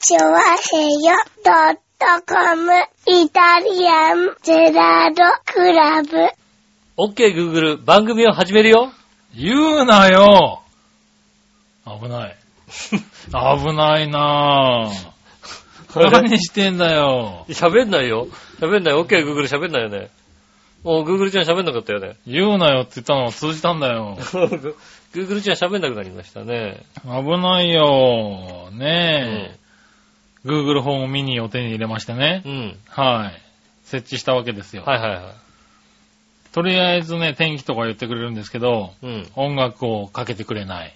チョワヘヨドットコムイタリアンゼラードクラブ。OK Google 番組を始めるよ。言うなよ危ない。危ないなぁ。何してんだよ。喋んないよ。喋んない。OK Google 喋んないよね。もう Google ちゃん喋んなかったよね。言うなよって言ったのは通じたんだよ。Google ちゃん喋んなくなりましたね。危ないよ。ねえ。Google ホームミニを手に入れましてねう。ん。はい。設置したわけですよ。はいはいはい。とりあえずね、天気とか言ってくれるんですけど、うん。音楽をかけてくれない。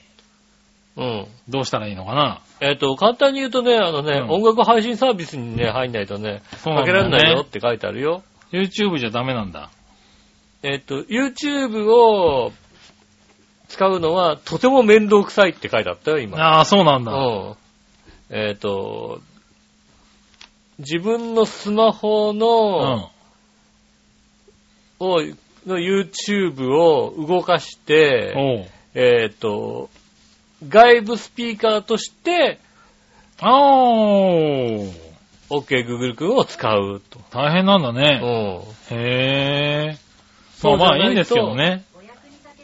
うん。どうしたらいいのかな？えっ、と、簡単に言うとね、あのね、うん音楽配信サービスにね、入んないとね、ねかけられないよって書いてあるよ。?YouTube じゃダメなんだ。えっ、と、YouTube を使うのはとても面倒くさいって書いてあったよ、今。ああ、そうなんだ。うん。えっ、と、自分のスマホうの、ん。をの YouTube を動かして。えっ、と、外部スピーカーとして、あー。OK Google 君を使うと。大変なんだうね。ん。へー。そうまあいいんですけどね。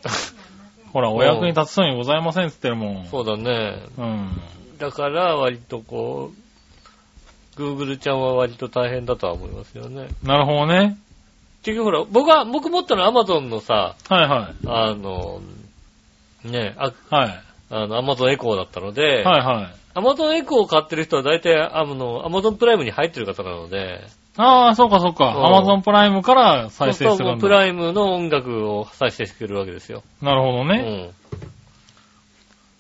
ほら、お役に立つそうにございませんって言ってるもん。そうだね。うん。だから割とこう、Google ちゃんは割と大変だとは思いますよね。なるほどね。結局ほら、僕は、僕持ったのは Amazon のさ、はいはい。あの、ね、あはい。あの、Amazon Echo だったので、はいはい。Amazon Echo を買ってる人は大体、あの、Amazon プライムに入ってる方なので、ああ、そうかそうか。うんアマゾンプライムから再生するんだ。ライムの音楽を再生してくれるわけですよ。なるほどね。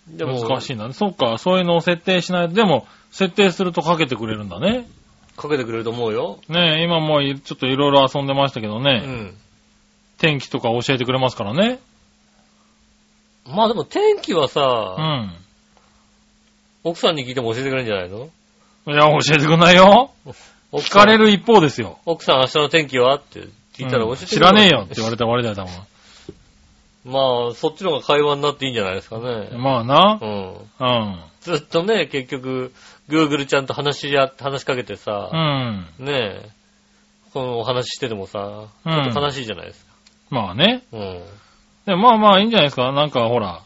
うん。でも、難しいんだね。そっか、そういうのを設定しないと。でも、設定するとかけてくれるんだね。かけてくれると思うよ。ねえ、今もういちょっといろいろ遊んでましたけどうね。ん。天気とか教えてくれますからね。まあでも天気はうさ、ん。奥さんに聞いても教えてくれるんじゃないの？いや、教えてくんないよ。聞かれる一方ですよ。奥さん明日の天気は？って聞いたら教えてくれる、うん知らねえよって言われたら終わりだよ、多まあ、そっちの方が会話になっていいんじゃないですかね。分。まあなう。ん。うん。ずっとね、結局、Google ちゃんと話しや、話しかけてさう、ん。ねえ、このお話ししててもさ、ちうんょっと悲しいじゃないですか。まあね。うん。でもまあまあいいんじゃないですか。なんかほら、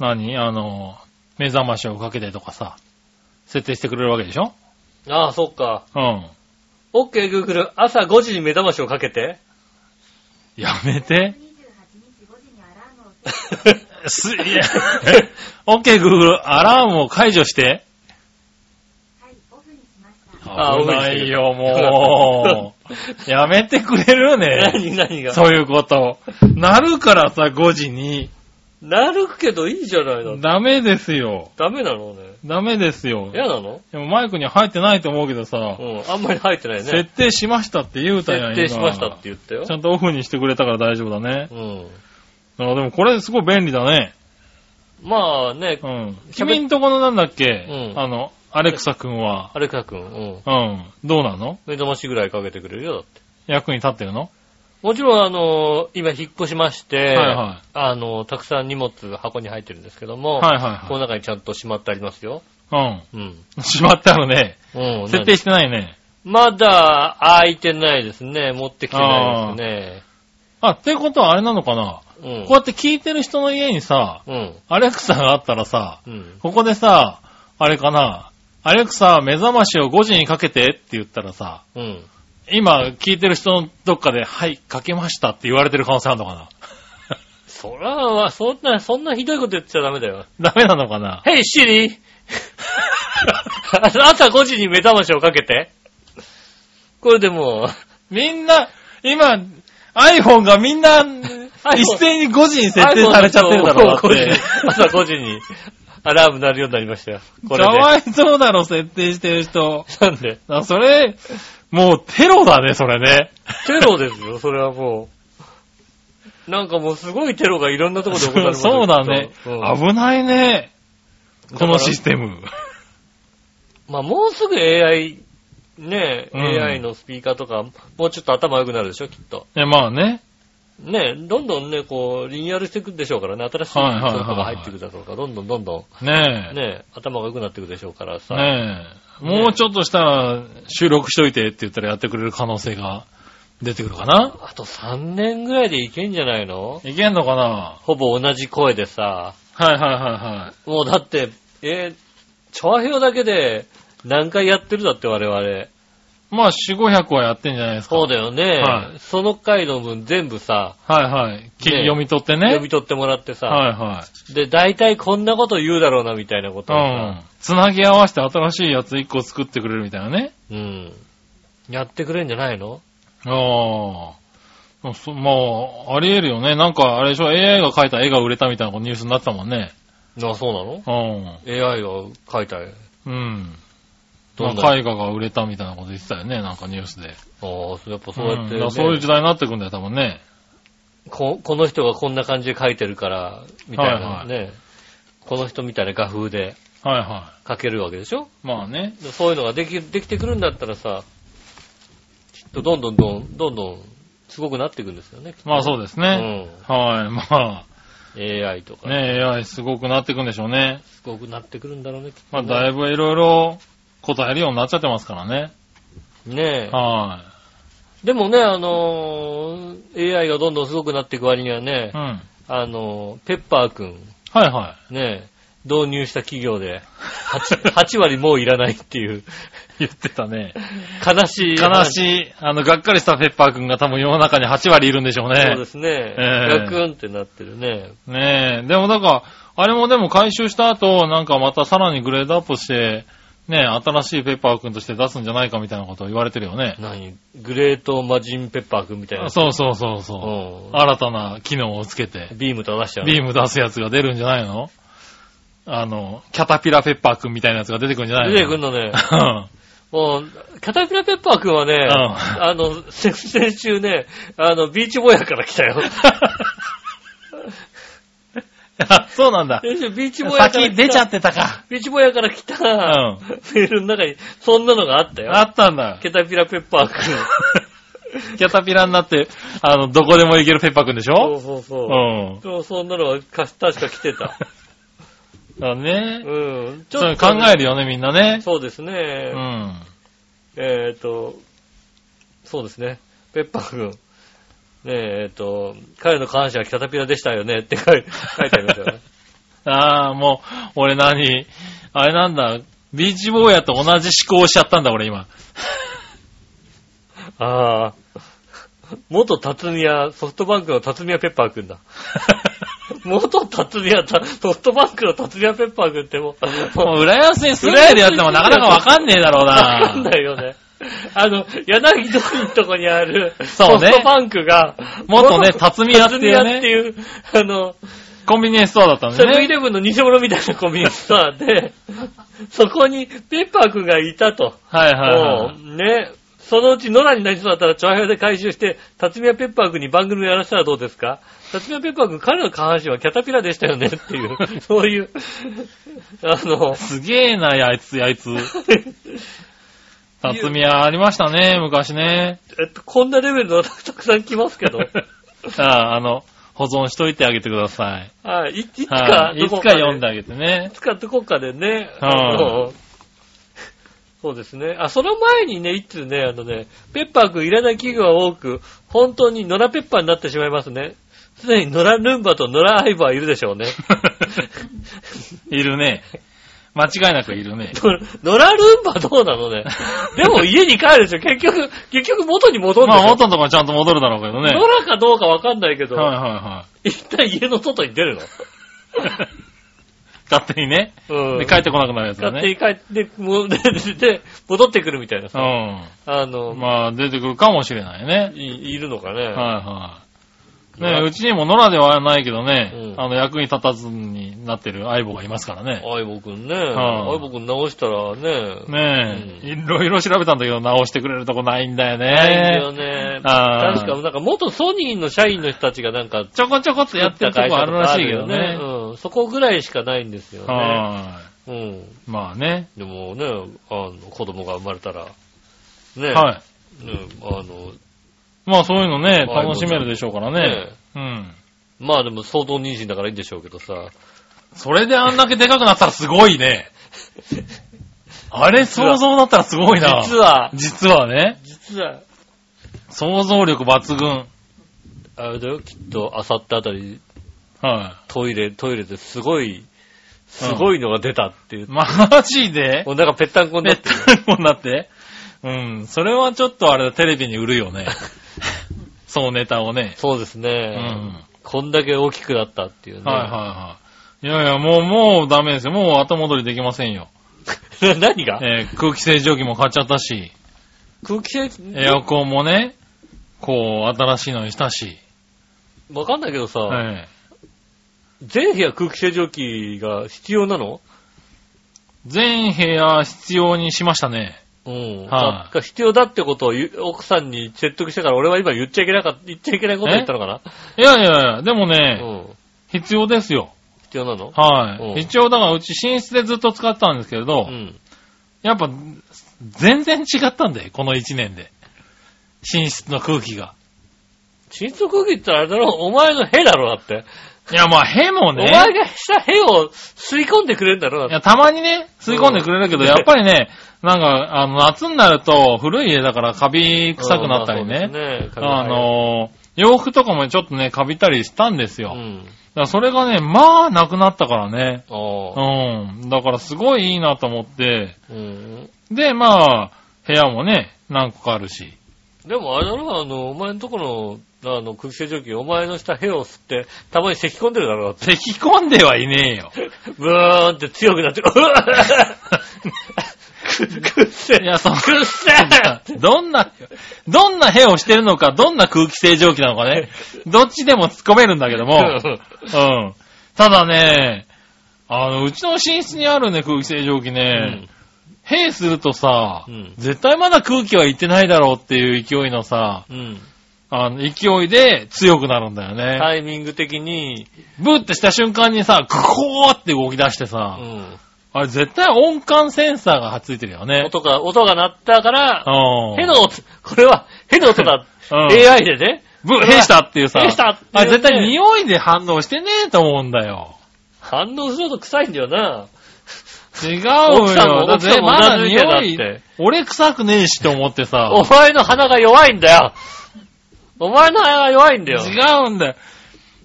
何？あの、目覚ましをかけてとかさ、設定してくれるわけでしょ？ああ、そっか。うん。OK Google、朝5時に目覚ましをかけて。やめて。す、いや、OK Google、アラームを解除して。あ危ないよ、もう。やめてくれるね。何 何が？そういうこと。なるからさ、5時に。なるけどいいじゃないの。ダメですよ。ダメなのね。ダメですよ。嫌なの？でもマイクに入ってないと思うけどさ、うん。あんまり入ってないね。設定しましたって言うたやん、設定しましたって今言ったよち。ゃんとオフにしてくれたから大丈夫だね。うん。あでもこれすごい便利だね。まあねう、ん。君んとこのなんだっけ、うんあの、アレクサ君は、アレクサ君、うん。うん。どうなの？目覚ましぐらいかけてくれるよ、だって。役に立ってるの？もちろん、あの、今引っ越しまして、はいはいあの、たくさん荷物が箱に入ってるんですけども、はいはいこの中にちゃんとしまってありますよ。はい。うん。うん。しまってあるね。うん。設定してないね。まだ開いてないですね。持ってきてないですね。あ、ってことはあれなのかな、うん。こうやって聞いてる人の家にさ、うん。アレクサがあったらさ、うん。ここでさ、あれかな、アレクサ目覚ましを5時にかけてって言ったらさ、うん。今聞いてる人のどっかで、はい、かけましたって言われてる可能性あるのかな？そら、そんな、そんなひどいこと言っちゃダメだよ。ダメなのかな？Hey, Siri! 朝5時に目覚ましをかけて。これでもう、みんな、今、iPhone がみんな、一斉に5時に設定されちゃってるだろ、だって。朝5時にアラーム鳴るようになりましたよ。これで。かわいそうだろ、設定してる人。なんで？あそれ、もうテロだね、それね。テロですよ、それはもう。なんかもうすごいテロがいろんなところで行われますよ そうだね。うん危ないね。このシステム。まあもうすぐ AI、ね、うん AI のスピーカーとか、もうちょっと頭良くなるでしょ、きっと。いや、まあね。ね、どんどんね、こう、リニューアルしていくでしょうからね、新しいソが入っていくだろうから、どんどんどんどねん、ね、頭が良くなっていくでしょうからさ。え。ねえ。もうちょっとしたら収録しといてって言ったらやってくれる可能性が出てくるかな？あと3年ぐらいでいけんじゃないの？いけんのかな？ほぼ同じ声でさ。はいはいはいはい。もうだって、えー、調和表だけで何回やってるだって我々。まあ、4、500はやってんじゃないですか。そうだよね。はいその回の分全部さ、はいはい。きね読み取ってね。読み取ってもらってさ、はいはい。で、大体こんなこと言うだろうなみたいなことをうん。つなぎ合わせて新しいやつ1個作ってくれるみたいなね。さ、うん。やってくれんじゃないの？ああ。そまあ、あり得るよね。なんか、あれでしょ、AI が描いた絵が売れたみたいなニュースになってたもんね。あ、そうなの？うん。?AI が書いた絵。うん。絵画が売れたみたいなこと言ってたよね、なんかニュースで。ああ、やっぱそうやって、ねからそういう時代になってくんだよ、多分ね。ここの人がこんな感じで書いてるから、みたいなはいね、この人みたいな画風ではいは書けるわけでしょ？い。まあね。でそういうのができ、できてくるんだったらさ、きっとどんどんどん、どんどん、すごくなっていくんですよね。まあそうですね。はい。まあ、うん。AI とか。ね AI すごくなってくんでしょうね。すごくなってくるんだろうね。きっまあだいぶいろいろ答えるようになっちゃってますからね。ねえ。はでもね、あのー AI がどんどんすごくなっていく割にはねい。う、ん。あのーペッパーくん、はいはねえ、導入した企業で8、8 割もういらないっていう、い。言ってたね。悲しい。悲しい。あの、がっかりしたペッパーくんが多分世の中に8割いるんでしょうねそうで。すね。ええガクンってなってるね。ねえ。でもなんか、あれもでも回収した後、なんかまたさらにグレードアップして、ねえ、新しいペッパーくんとして出すんじゃないかみたいなことを言われてるよね。何？グレートマジンペッパーくんみたいな。そうそうそうそう。うん。新たな機能をつけて、ビームと出しちゃう。ビーム出すやつが出るんじゃないの？あの、キャタピラペッパーくんみたいなやつが出てくるんじゃないの？出てくんのね。うんもう、キャタピラペッパーくんはね、んあの、先先週ね、あの、ビーチボヤから来たよ。あ そうなんだ。先週ビーチボヤから来た。先出ちゃってたか。ビーチボヤから来た、ん メールの中に、そんなのがあったよ。あったんだ。キャタピラペッパーくん。キャタピラになって、あの、どこでも行けるペッパーくんでしそょうそうそう。うん。そうそんなのはか確か来てた。だね。うん。そういう考えるよね、みんなね。そうですうね。ん。えっ、と、そうですね。ペッパーくん。ねえ、えっ、と、彼の感謝はキャタピラでしたよねって書い 書いてありますよね。ああ、もう、俺何あれなんだ、ビーチボーヤと同じ思考しちゃったんだ、俺今。ああ。元辰宮、ソフトバンクの辰宮ペッパーくんだ。元辰宮、たソフトバンクの辰宮ペッパーくんってもう、もう、浦安に住んでるやつでもなかなかわかんねえだろうわかんな。ないよね。あの、柳通りのとこにある、そうねソフトバンクが、元ね辰宮っていうね辰宮っていう、あの、コンビニエンスストアだったんセブンイ。レブンの偽物みたいなコンビニストアで、そこにペッパーくんがいたと。はいはいはもうね、そのうち野良になりそうだったら、チョアヘヨで回収して、辰宮ペッパーくんに番組をやらせたらどうですか？辰宮ペッパーくん、彼の下半身はキャタピラでしたよねっていう、そういう、あのい。、すげえな、あいつ、あいつ。辰宮ありましたね、昔ね。えっと、こんなレベルの たくさん来ますけど、あ あ、あの、保存しといてあげてください。はい、いいつかは、い。いつか読んであげてねい。つかどこかでね、はい そうですね。あ、その前にね、いつね、あのね、ペッパーくんいらない企業が多く、本当に野良ペッパーになってしまいますね。すでに野良ルンバと野良アイバーいるでしょうね。いるね。間違いなくいるね。野良ルンバどうなのね？でも家に帰るでしょ。結局、結局元に戻るんでしょ。まあ、元のところちゃんと戻るだろうけどね。野良かどうかわかんないけど、はいはいは一旦家の外に出るの？い。勝手にね。うん。で、帰ってこなくなるやつだね。勝手に帰って、もう、で、で戻ってくるみたいなうさ。あの、ん。まあ、出てくるかもしれないね。いいるのかね。はいはい。ねうちにも野良ではないけどね、うんあの、役に立たずになってる相棒がいますからね。相棒くんね。はい相棒くん直したらね。ねえ、ういろいろ調べたんだけど直してくれるとこないんだよないんだよね。ね。あー確か、なんか元ソニーの社員の人たちがなんか、ちょこちょこっとやってるとこあるらしいけどね。うん。そこぐらいしかないんですよね。はうん。い。まあね。でもね、あの、子供が生まれたら、ね。はい。ね、あの、まあそういうのね、はい楽しめるでしょうからね。うん。まあでも相当妊娠だからいいんでしょうけどさ。それであんだけでかくなったらすごいね。あれ想像だったらすごいな。実は、実はね。実は、想像力抜群。あれだよ、きっと、あさってあたり、はトイレ、トイレですごい、すごいのが出たっていうい。。マジで？お腹ぺったんこになえってる。っと、こうなって？うん。それはちょっとあれだ、テレビに売るよね。そのネタをね。そうですうね。ん。こんだけ大きくなったっていうね。はいはいはい。いやいや、もう、もうダメですよ。もう後戻りできませんよ。い。何が？えー空気清浄機も買っちゃったし、空気清エアコンもね、こう、新しいのにしたし。わかんないけどさ、え全部屋空気清浄機が必要なの？ー全部屋必要にしましたね。うん。はいだ必要だってことを奥さんに説得してから俺は今言っちゃいけなかった、言っちゃいけないこと言ったのかな？いやいやいや、でもうね、ん。必要ですよ。必要なの？はい。うん一応だからうち寝室でずっと使ってたんですけれど、うん。やっぱ、全然違ったんだよ、この一年で。寝室の空気が。新速空気ってあれだろ？お前の部だろだって。いや、まあ、へもね。お前がした部を吸い込んでくれるんだろだっていや、たまにね、吸い込んでくれるけど、うんやっぱりね、なんか、あの、夏になると、古い家だからカビ臭くなったりうんね。まあそうですねあ、の、洋服とかもちょっとね、カビたりしたんですよ。だかうん。らそれがね、まあ、なくなったからね。ああ。うん。だからすごいいいなと思って、うん。で、まあ、部屋もね、何個かあるし。でもあれだろあの、お前のとこの、あの、空気清浄機、お前のした部を吸って、たまに咳込んでるだろだって。咳込んではいねえよ。ブーンって強くなってる。く、くっせいや、その、くっせどんな、どんな部をしてるのか、どんな空気清浄機なのかね。どっちでも突っ込めるんだけども。うん。ただね、あの、うちの寝室にあるね、空気清浄機ね、閉するとさ、うん絶対まだ空気は行ってないだろうっていう勢いのさ、うん。うん。あの、勢いで強くなるんだよね。タイミング的に、ブーってした瞬間にさ、クコーって動き出してうさ、ん。あれ絶対音感センサーがついてるよね。音が、音が鳴ったから、うん。ヘの音、これはヘの音だ。うん AI でね。ブー、閉したっていうさ、閉したっていうねあれ絶対匂いで反応してねえと思うんだよ。反応すると臭いんだよな。違う奥さんもよ。だって奥さんもまだ匂いって、俺臭くねえしと思ってさ、お前の鼻が弱いんだよ。お前の鼻が弱いんだよ。違うんだよ。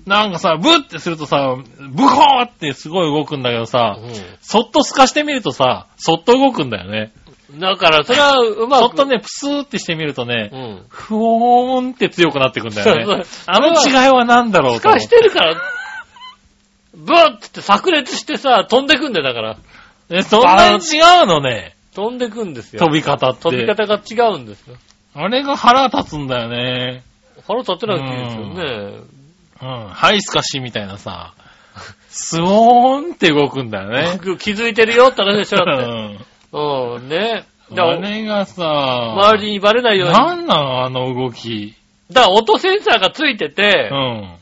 なんかさ、ブッってするとさ、ブホーってすごい動くんだけどさ、そっと透かしてみるとさ、そっと動くんだよね。うん。だから、それはうまく。そっとね、プスーってしてみるとねう、ん。ふおーんって強くなってくんだよね。あの違いは何だろうと透かしてるから、ブーって炸裂してさ、飛んでくんだよ、だから。え、そんなに違うのね、飛んでくんですよ。飛び方って。飛び方が違うんですよ。あれが腹立つんだよね。腹立てなくていいですよね。うん。ハイスカシみたいなさ、スオーンって動くんだよね。僕気づいてるよって話でしょ、うだって。ん。うん、ね。だあれがさ、周りにバレないように。なんなんあの動き。だから音センサーがついてうて、ん。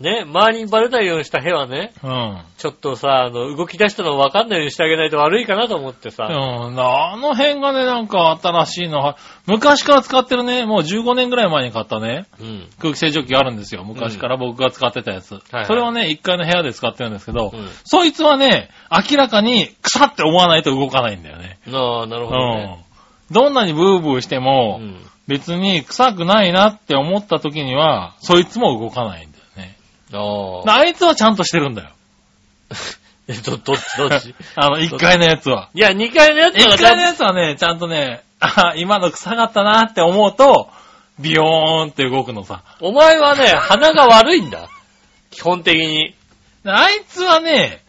ね、周りにバレないようにした部はね、うん。ちょっとさ、あの、動き出したの分かんないようにしてあげないと悪いかなと思ってさ。うん、あの辺がね、なんか新しいのは、昔から使ってるね、もう15年ぐらい前に買ったね、うん。空気清浄機があるんですよ。昔から僕が使ってたやつ。はいそれをね、1階の部屋で使ってるんですけど、うんそいつはね、明らかに腐って思わないと動かないんだよね。ああ、なるほどね。うん。どんなにブーブーしてうも、ん。別に臭くないなって思った時には、そいつも動かない。ああ。あいつはちゃんとしてるんだよ。え、ど、どっちどっち？あの、1階のやつは。いや、2階のやつ1は階のやつはね、ちゃんとね、あ、今の臭かったなって思うと、ビヨーンって動くのさ。お前はね、鼻が悪いんだ。基本的に。あいつはね、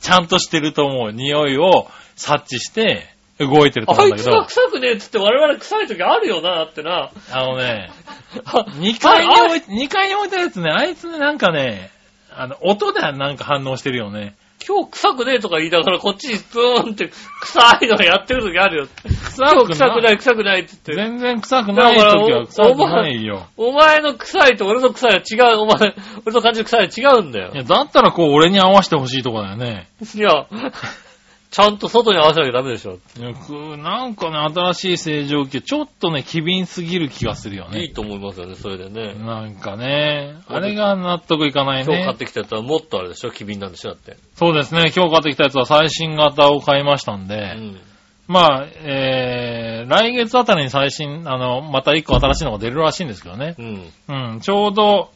ちゃんとしてると思う。匂いを察知して動いてると思うんだけどあいつが、臭くねえっつって我々臭い時あるよな、ってな。あのね、あ 2階にあ置い二階に置いてるやつね、あいつね、なんかね、あの、音でなんか反応してるよね。今日臭くねえとか言いながらこっちにスーンって臭いのやってる時あるよ。臭今日臭くない、臭くないって言って。全然臭くない時は臭くないよ。お前の臭いと俺の臭いは違う、お前、俺の感じる臭いは違うんだよい。や、だったらこう俺に合わせてほしいとこだよね。いや、ちゃんと外に合わせなきゃダメでしょ。なんかね、新しい清浄機、ちょっとね、機敏すぎる気がするよね。いいと思いますよね、それでね。なんかね、あれが納得いかないね。今日買ってきたやつはもっとあれでしょ機敏なんでしょだって。そうですね、今日買ってきたやつは最新型を買いましたんで、うん。まあ、えー、来月あたりに最新、あの、また一個新しいのが出るらしいんですけどね。うん。うん、ちょうど、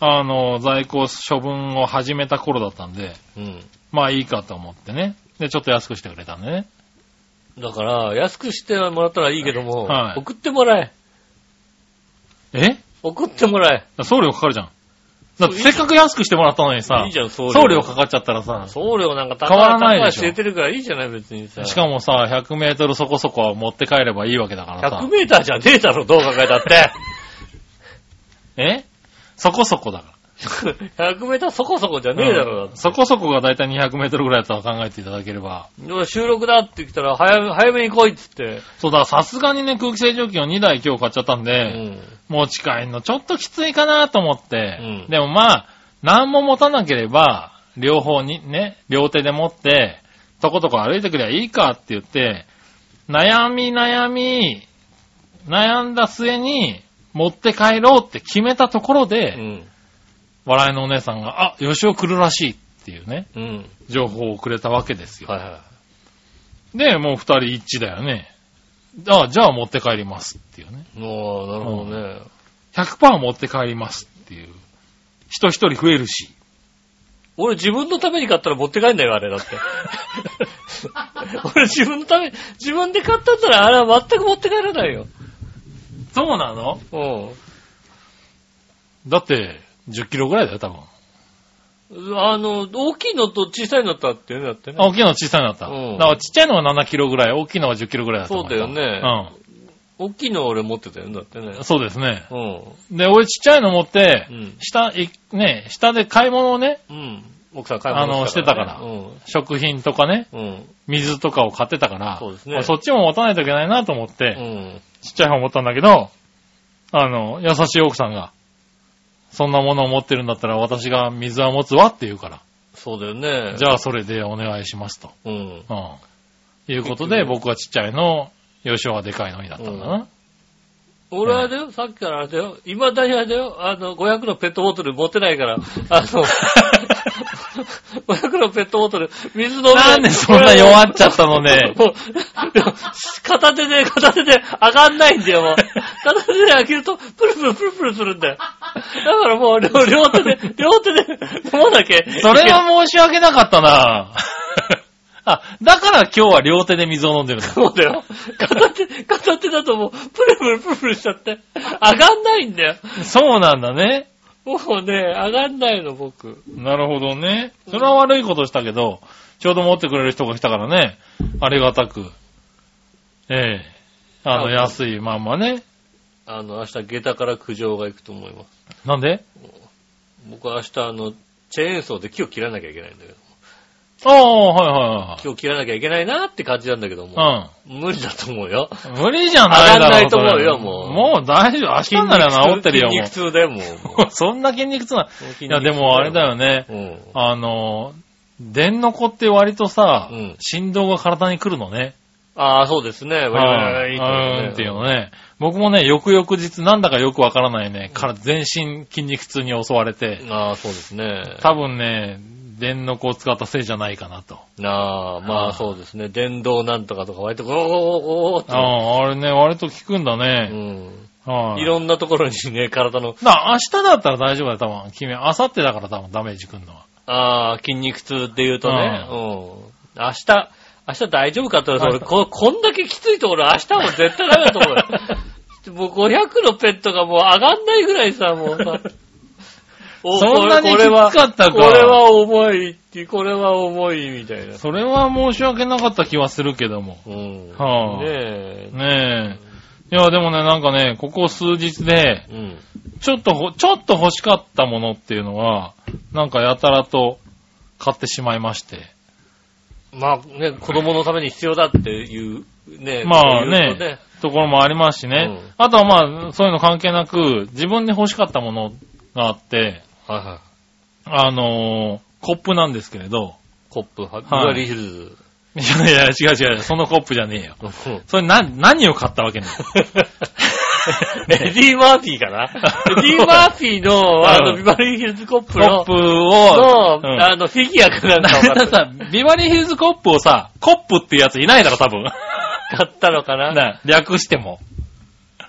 あの、在庫処分を始めた頃だったんで、うん。まあいいかと思ってね。で、ちょっと安くしてくれたんでね。だから、安くしてもらったらいいけども、はい送ってもらえ。え？送ってもらえ。送料かかるじゃん。だってせっかく安くしてもらったのにさいい、じゃん、送料。送料かかっちゃったらさ、送料なんか高変わらないでしてるからいいじゃない、別にさ。しかもさ、100メートルそこそこは持って帰ればいいわけだからさ100。メーターじゃねえだろ、どう考えたって。え？そこそこだか100メーターそこそこじゃら。ねえだろ、だってうんそこそこがだいたい200メートルぐらいだと考えていただければ。収録だって言ったら、早め、早めに来いっつって。そうだ、さすがにね、空気清浄機を2台今日買っちゃったんうで、ん。持ち帰るのちょっときついかなと思って、うんでもまあ、何も持たなければ、両方にね、両手で持って、とことこ歩いてくりゃいいかって言って、悩み悩み、悩んだ末に、持って帰ろうって決めたところうで、ん。笑いのお姉さんが、あ、吉尾来るらしいっていうね、うん。情報をくれたわけですよ。はいはで、もう二人一致だよね。あ、じゃあ持って帰りますっていうね。い。もう、なるほどね。100%持って帰りますっていう。人一人増えるし。俺自分のために買ったら持って帰んないよ、あれだって。俺自分のため、自分で買ったんだらあれは全く持って帰らないよ。そうなの？うだって、10キロぐらいだよ、多分。ん。あの、大きいのと小さいのとあってね、だってねあ。大きいのは小さいのだった。うんだからちっちゃいのは7キロぐらい、大きいのは10キロぐらいだったそうだよね。う大きいのは俺持ってたよ、だってねん。。そうですね。うん。で、俺ちっちゃいの持って、うん下、いね、下で買い物をね、うん。奥さん買い物あのしてたからうん。食品とかね、うん。水とかを買ってたから、そうですねまあそっちも持たないといけないなと思って、うん。ちっちゃい方持ったんだけど、あの、優しい奥さんが、そんなものを持ってるんだったら私が水は持つわって言うから、そうだよね。じゃあそれでお願いしますと。うん。うん。いうことで、僕はちっちゃいの、吉尾はでかいのになったんだな。俺はだよ、さっきからあれだよ、未だにあれだよ、あの、500のペットボトル持ってないから、あの、500のペットボトル、水飲んで。なんでそんな弱っちゃったのね。もう、片手で、片手で上がんないんだよ、もう。片手で開けると、プルプルプルプルするんだよ。だからもう、両両手で、両手で飲まなきゃ。それは申し訳なかったな あ、だから今日は両手で水を飲んでるの。そうだよ。片手、片手だともう、プルプルプルプルしちゃって、上がんないんだよ。そうなんだね。もうね、上がんないの、僕。なるほどね。それは悪いことしたけど、ちょうど持ってくれる人が来たからね、ありがたく。ええあの、あ安いまんまね。あの、明日下駄から苦情が行くと思います。なんで？僕は明日あの、チェーンソーで木を切らなきゃいけないんだけど。ああ、はいはい木を切らなきゃいけないなって感じなんだけども。はい。無理だと思うよ。うん。無理じゃないだろ上がんないと思うよもうもう大丈夫。明日なら治ってるよ、も筋肉痛だよ、もう。う。そんな筋肉痛な。いや、でもあれだよね。うん。あの、電の子って割とさ、うん振動が体に来るのね。ああ、そうですね。はい。いいうーんっていうのね。僕もね、翌々日なんだかよくわからないね、から全身筋肉痛に襲われて、ああ、そうですね。多分ね、電の子を使ったせいじゃないかなと。ああ、まあそうですね。電動なんとかとか割と、おーおーおーおーってああ、あれね、割と効くんだうね。ん。はい。いろんなところにね、体の、な、明日だったら大丈夫だよ、多分。君、明後日だから多分ダメージくんのは。ああ、筋肉痛って言うとね、ううん。明日、明日大丈夫かって言われたら、俺こ、こんだけきついところ明日も絶対ダメだと思うよ。もう500のペットがもう上がんないぐらいさ、もうさ。おそんなにきつかったかこれは重いって、これは重いみたいな。それは申し訳なかった気はするけども。うん。はあねえ。ねえ。いや、でもね、なんかね、ここ数日で、うん。ちょっとほ、ちょっと欲しかったものっていうのは、なんかやたらと買ってしまいまして。まあね、子供のために必要だっていう、ね。まあね。ところもありますしね。うんあとはまあ、そういうの関係なく、自分で欲しかったものがあって、はいはい。あのーコップなんですけれど、コップ、はビはいバリーヒルズ。いやいや、違う違う、そのコップじゃねえよ。うんそれな、何を買ったわけね？エディ・マーフィーかな？エディ・マーフィーの、あの、ビバリーヒルズコップのコップ、を、の、うんあの、フィギュアかなんさ、ビバリーヒルズコップをさ、コップっていうやついないだろ、多分。買ったのかな？な略しても。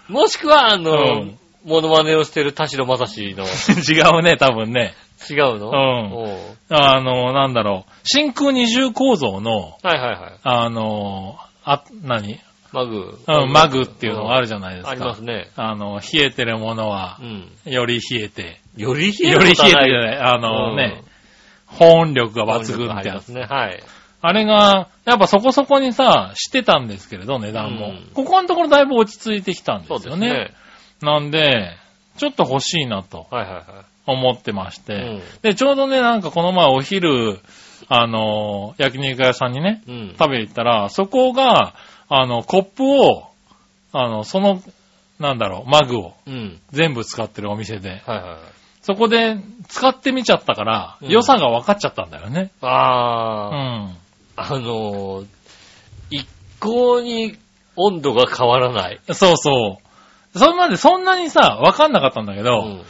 もしくは、あの、うんモノマネをしてる田代正史の、違うね、多分ね。違うの？うんあの、なんだろう。真空二重構造の、はいはいはい。あの、あ、何？マグ。うん、マグっていうのがあるじゃないですか。ありますね。あの、冷えてるものはう、ん。より冷えて、より冷えより冷えてじゃない。あのね、保温力が抜群ってやつ。ね。はい。あれが、やっぱそこそこにさ、してたんですけれど、値段も。うんここのところだいぶ落ち着いてきたんですそうよね。ですね。なんで、ちょっと欲しいなとはいはいはい。思ってまして。うんで、ちょうどね、なんかこの前お昼、あの、焼肉屋さんにね、うん。食べに行ったら、そこが、あの、コップを、あの、その、なんだろう、マグをうん。全部使ってるお店で、はいはいはい。そこで使ってみちゃったから、うん良さが分かっちゃったんだよね。うあー、ん。あのー、一向に温度が変わらない。そうそう。それまでそんなにさ、分かんなかったんだけど、うん。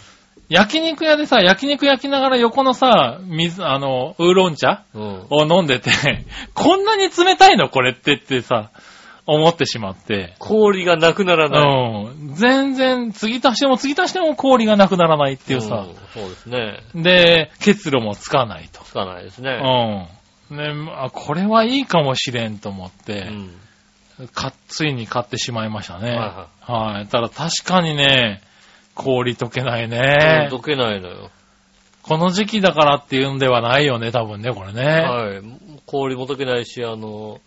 焼肉屋でさ、焼肉焼きながら横のさ、水、あの、ウーロン茶うん。を飲んでて、こんなに冷たいのこれってってさ、思ってしまって。氷がなくならない。うん。全然、継ぎ足しても継ぎ足しても氷がなくならないっていうさん。そうですね。で、結露もつかないと。つかないですね。うん。ね、あ、これはいいかもしれんと思っうて、ん。かついに買ってしまいましたね。ははい。ただ確かにね、氷溶けないね。溶けないのよ。この時期だからっていうんではないよね、多分ね、これね。はい。氷も溶けないし、あの、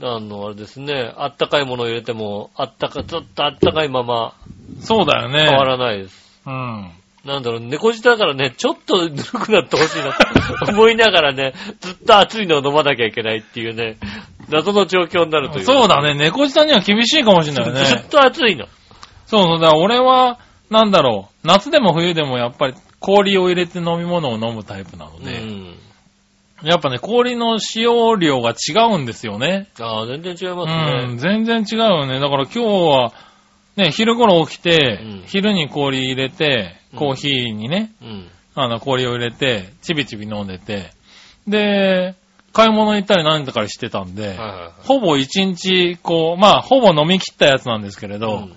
あの、あれですね、あったかいものを入れても、あったか、ずっとあったかいままそうだよね。変わらないです。うん。なんだろう、猫舌だからね、ちょっとぬるくなってほしいなと 思いながらね、ずっと熱いのを飲まなきゃいけないっていうね、謎の状況になるという。そうだね、猫舌には厳しいかもしれないよずっね。と熱いの。そうそう、だから俺は、なんだろう、夏でも冬でもやっぱり氷を入れて飲み物を飲むタイプなので、うん。やっぱね、氷の使用量が違うんですよね。ああ、全然違いまうん、すね。全然違うよね。だから今日は、ね、昼頃起きて、うん昼に氷入れて、コーヒーにね、うん。あの、氷を入れて、ちびちび飲んでて、で、買い物行ったり何とかしてたんで、はいはいはい。ほぼ一日、こう、まあ、ほぼ飲み切ったやつなんですけれど、うん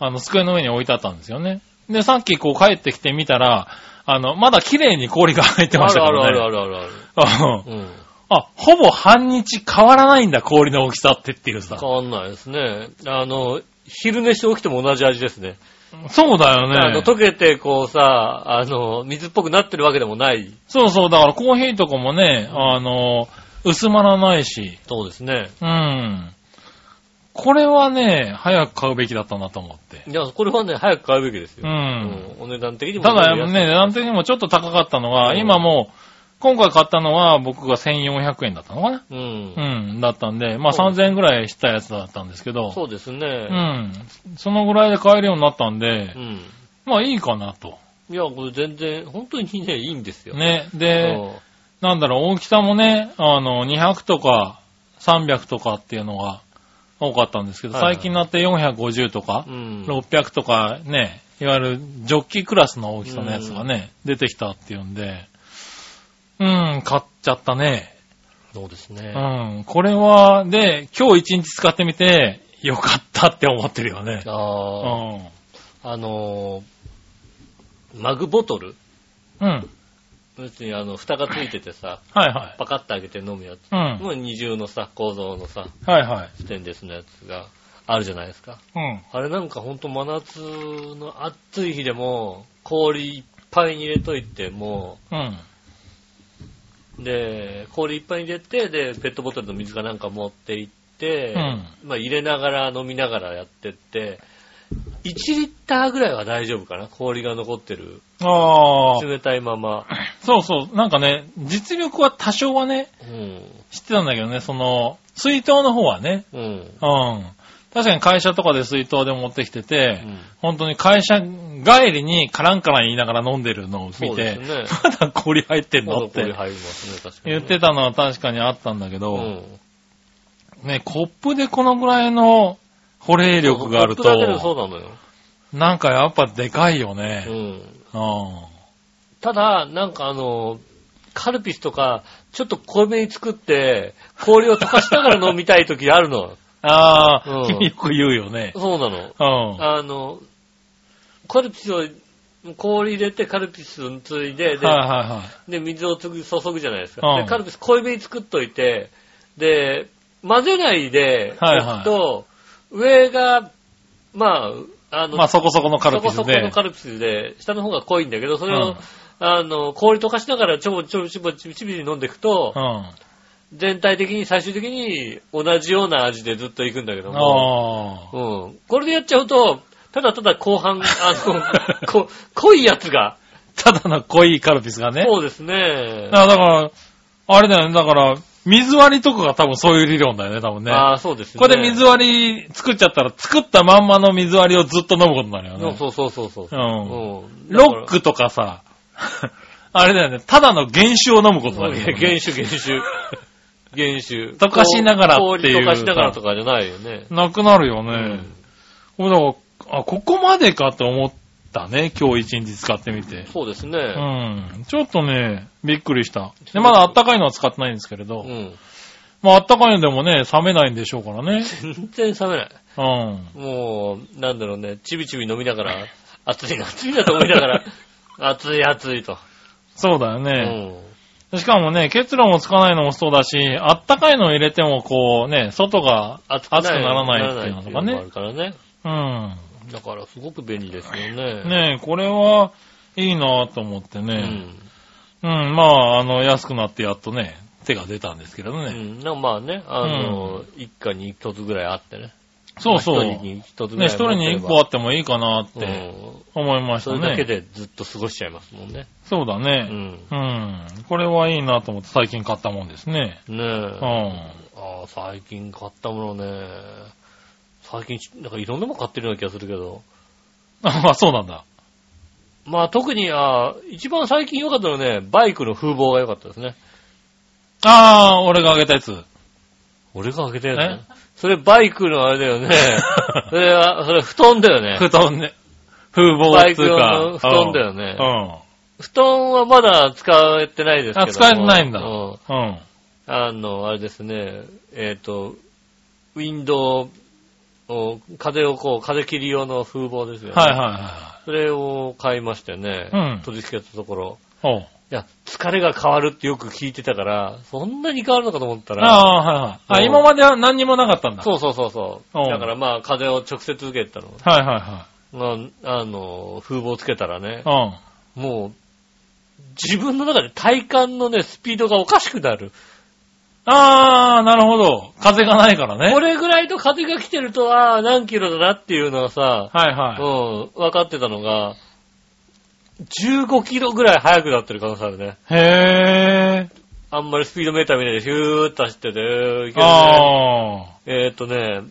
あの、机の上に置いてあったんですよね。で、さっきこう帰ってきてみたら、あの、まだ綺麗に氷が入ってましたあるからね。あるあるあるある。うんうん。あ、ほぼ半日変わらないんだ、氷の大きさってっていうさ変。わんないですね。あの、昼寝して起きても同じ味ですね。そうだよね。あの、溶けてこうさ、あの、水っぽくなってるわけでもない。そうそう、だからコーヒーとかもね、あの、薄まらないし、そうですね。うん。これはね、早く買うべきだったなと思って。いや、これはね、早く買うべきですよ。うん。うんお値段的にも。ただね、値段的にもちょっと高かったのが、うん今もう、今回買ったのは僕が1400円だったのかな？うんう。ん、だったんで、まあそう3000円ぐらいしたやつだったんですけど、そうですうね。ん。そのぐらいで買えるようになったんでう、ん。まあいいかなと。いや、これ全然、本当にね、いいんですよ。ね。うで、んなんだろう、大きさもね、あの、200とか300とかっていうのが多かったんですけど、はいはい最近になって450とかう、ん。600とかね、いわゆるジョッキクラスの大きさのやつがね、出てきたっていうんで、うん、買っちゃったね。そうですね。うん、これは、で、今日一日使ってみて、よかったって思ってるよね。うああ、ん。あのー、マグボトル？うん。別にあの、蓋がついててさ、はいはい。パカッと開けて飲むやつ。うん。もう二重のさ、構造のさ、はいはい。ステンレスのやつがあるじゃないですか。うん。あれなんかほんと真夏の暑い日でも、氷いっぱいに入れといても、うん。で、氷いっぱいに入れて、で、ペットボトルの水かなんか持って行って、うんまあ入れながら飲みながらやってって、1リッターぐらいは大丈夫かな氷が残ってる。ああ、冷たいまま。そうそう。なんかね、実力は多少はね、うん。知ってたんだけどね、その、水筒の方はね、うん。うん。確かに会社とかで水筒で持ってきてて、うん本当に会社帰りにカランカラン言いながら飲んでるのを見て、ね。まだ氷入ってんの？って。言ってたのは確かにあったんだけど、うん。ね、コップでこのぐらいの保冷力があると、なんかやっぱでかいよねう。ん。うん。ただ、なんかあの、カルピスとか、ちょっと濃いめに作って、氷を溶かしながら飲みたい時あるの。ああ、うん君よく言うよね。そうなの。うん。あの、カルピスを、氷入れてカルピスをついで、で、はいはいはい。で水を注ぐじゃないですか。うんで、カルピス濃いめに作っといて、で、混ぜないではいはいと、上が、まあ、あの、まあそこそこのカルピスで。そこそこのカルピスで、下の方が濃いんだけど、それを、うんあの、氷溶かしながらちょぼちょぼちょぼちびちび飲んでいくと、うん。全体的に最終的に同じような味でずっといくんだけども、あうん。これでやっちゃうと、ただただ後半、あの、こ濃いやつが、あ。ただの濃いカルピスがね。そうですね。だから、だからあれだよね。だから、水割りとかが多分そういう理論だよね、多分ね。ああ、そうですね。これで水割り作っちゃったら、作ったまんまの水割りをずっと飲むことになるよね。そうそうそうそう。うんうんロックとかさ、あれだよね、ただの原酒を飲むことになるよね。原酒、原酒。原酒。溶かしながらっていう氷溶かしながらとかじゃないよね。なくなるよね。うん俺だから、あ、ここまでかと思ったね、今日一日使ってみて。そうですね。うん。ちょっとね、びっくりした。で、まだあったかいのは使ってないんですけれど、うん。まああったかいのでもね、冷めないんでしょうからね。全然冷めない。うん。もう、なんだろうね、ちびちび飲みながら、暑いな、暑いなと思いながら、暑い暑いと。そうだようね。ん。しかもね、結露もつかないのもそうだし、あったかいのを入れてもこうね、外が暑熱くならないっていうのとかねならなからね。うん。だからすごく便利ですよね。ねえ、これはいいなと思ってうね。ん。うん、まあ、あの、安くなってやっとね、手が出たんですけれどね。うん。なんかまあね、あの、一家に一つぐらいあってね。そうそう。まあ一人に一つね、い。一人に一個あってもいいかなってうん。思いましたそれだけね。でずっと過ごしちゃいますもんね。うそうだね。ん。うん。これはいいなと思って最近買ったもんですね。ねえ。うん。ああ、最近買ったものね。最近、なんかいろんなもの買ってるような気がするけど。あ、そうなんだ。まあ特に、ああ、一番最近良かったのはね、バイクの風貌が良かったですね。ああ、俺があげたやつ。俺が開けたやつえ？ね。それバイクのあれだよね。それは、それ布団だよね。布団ね。風貌バイクの布団だよねうん。布団はまだ使えてないですけども。あ使えてないんだうんうん。あの、あれですね、えっ、と、ウィンドウを、風をこう、風切り用の風貌ですよね。はいはいはそれを買いましてね、うん取り付けたところ。い。や、疲れが変わるってよく聞いてたから、そんなに変わるのかと思ったら、ああ、はいはい。あ、うん今までは何にもなかったんだ。そうそうそうそう。うんだからまあ、風を直接受けてたの。はいはまあ、あの、風貌つけたらねい、はい。もう、自分の中で体感のね、スピードがおかしくなる。うん。ああ、なるほど。風がないからね。これぐらいと風が来てると、ああ、何キロだなっていうのがさ、はいはい。うん、分かってたのが、15キロぐらい速くなってる可能性あるね。へえ。あんまりスピードメーター見ないでヒューッと走ってて、いけるね。ああ。えーっとね、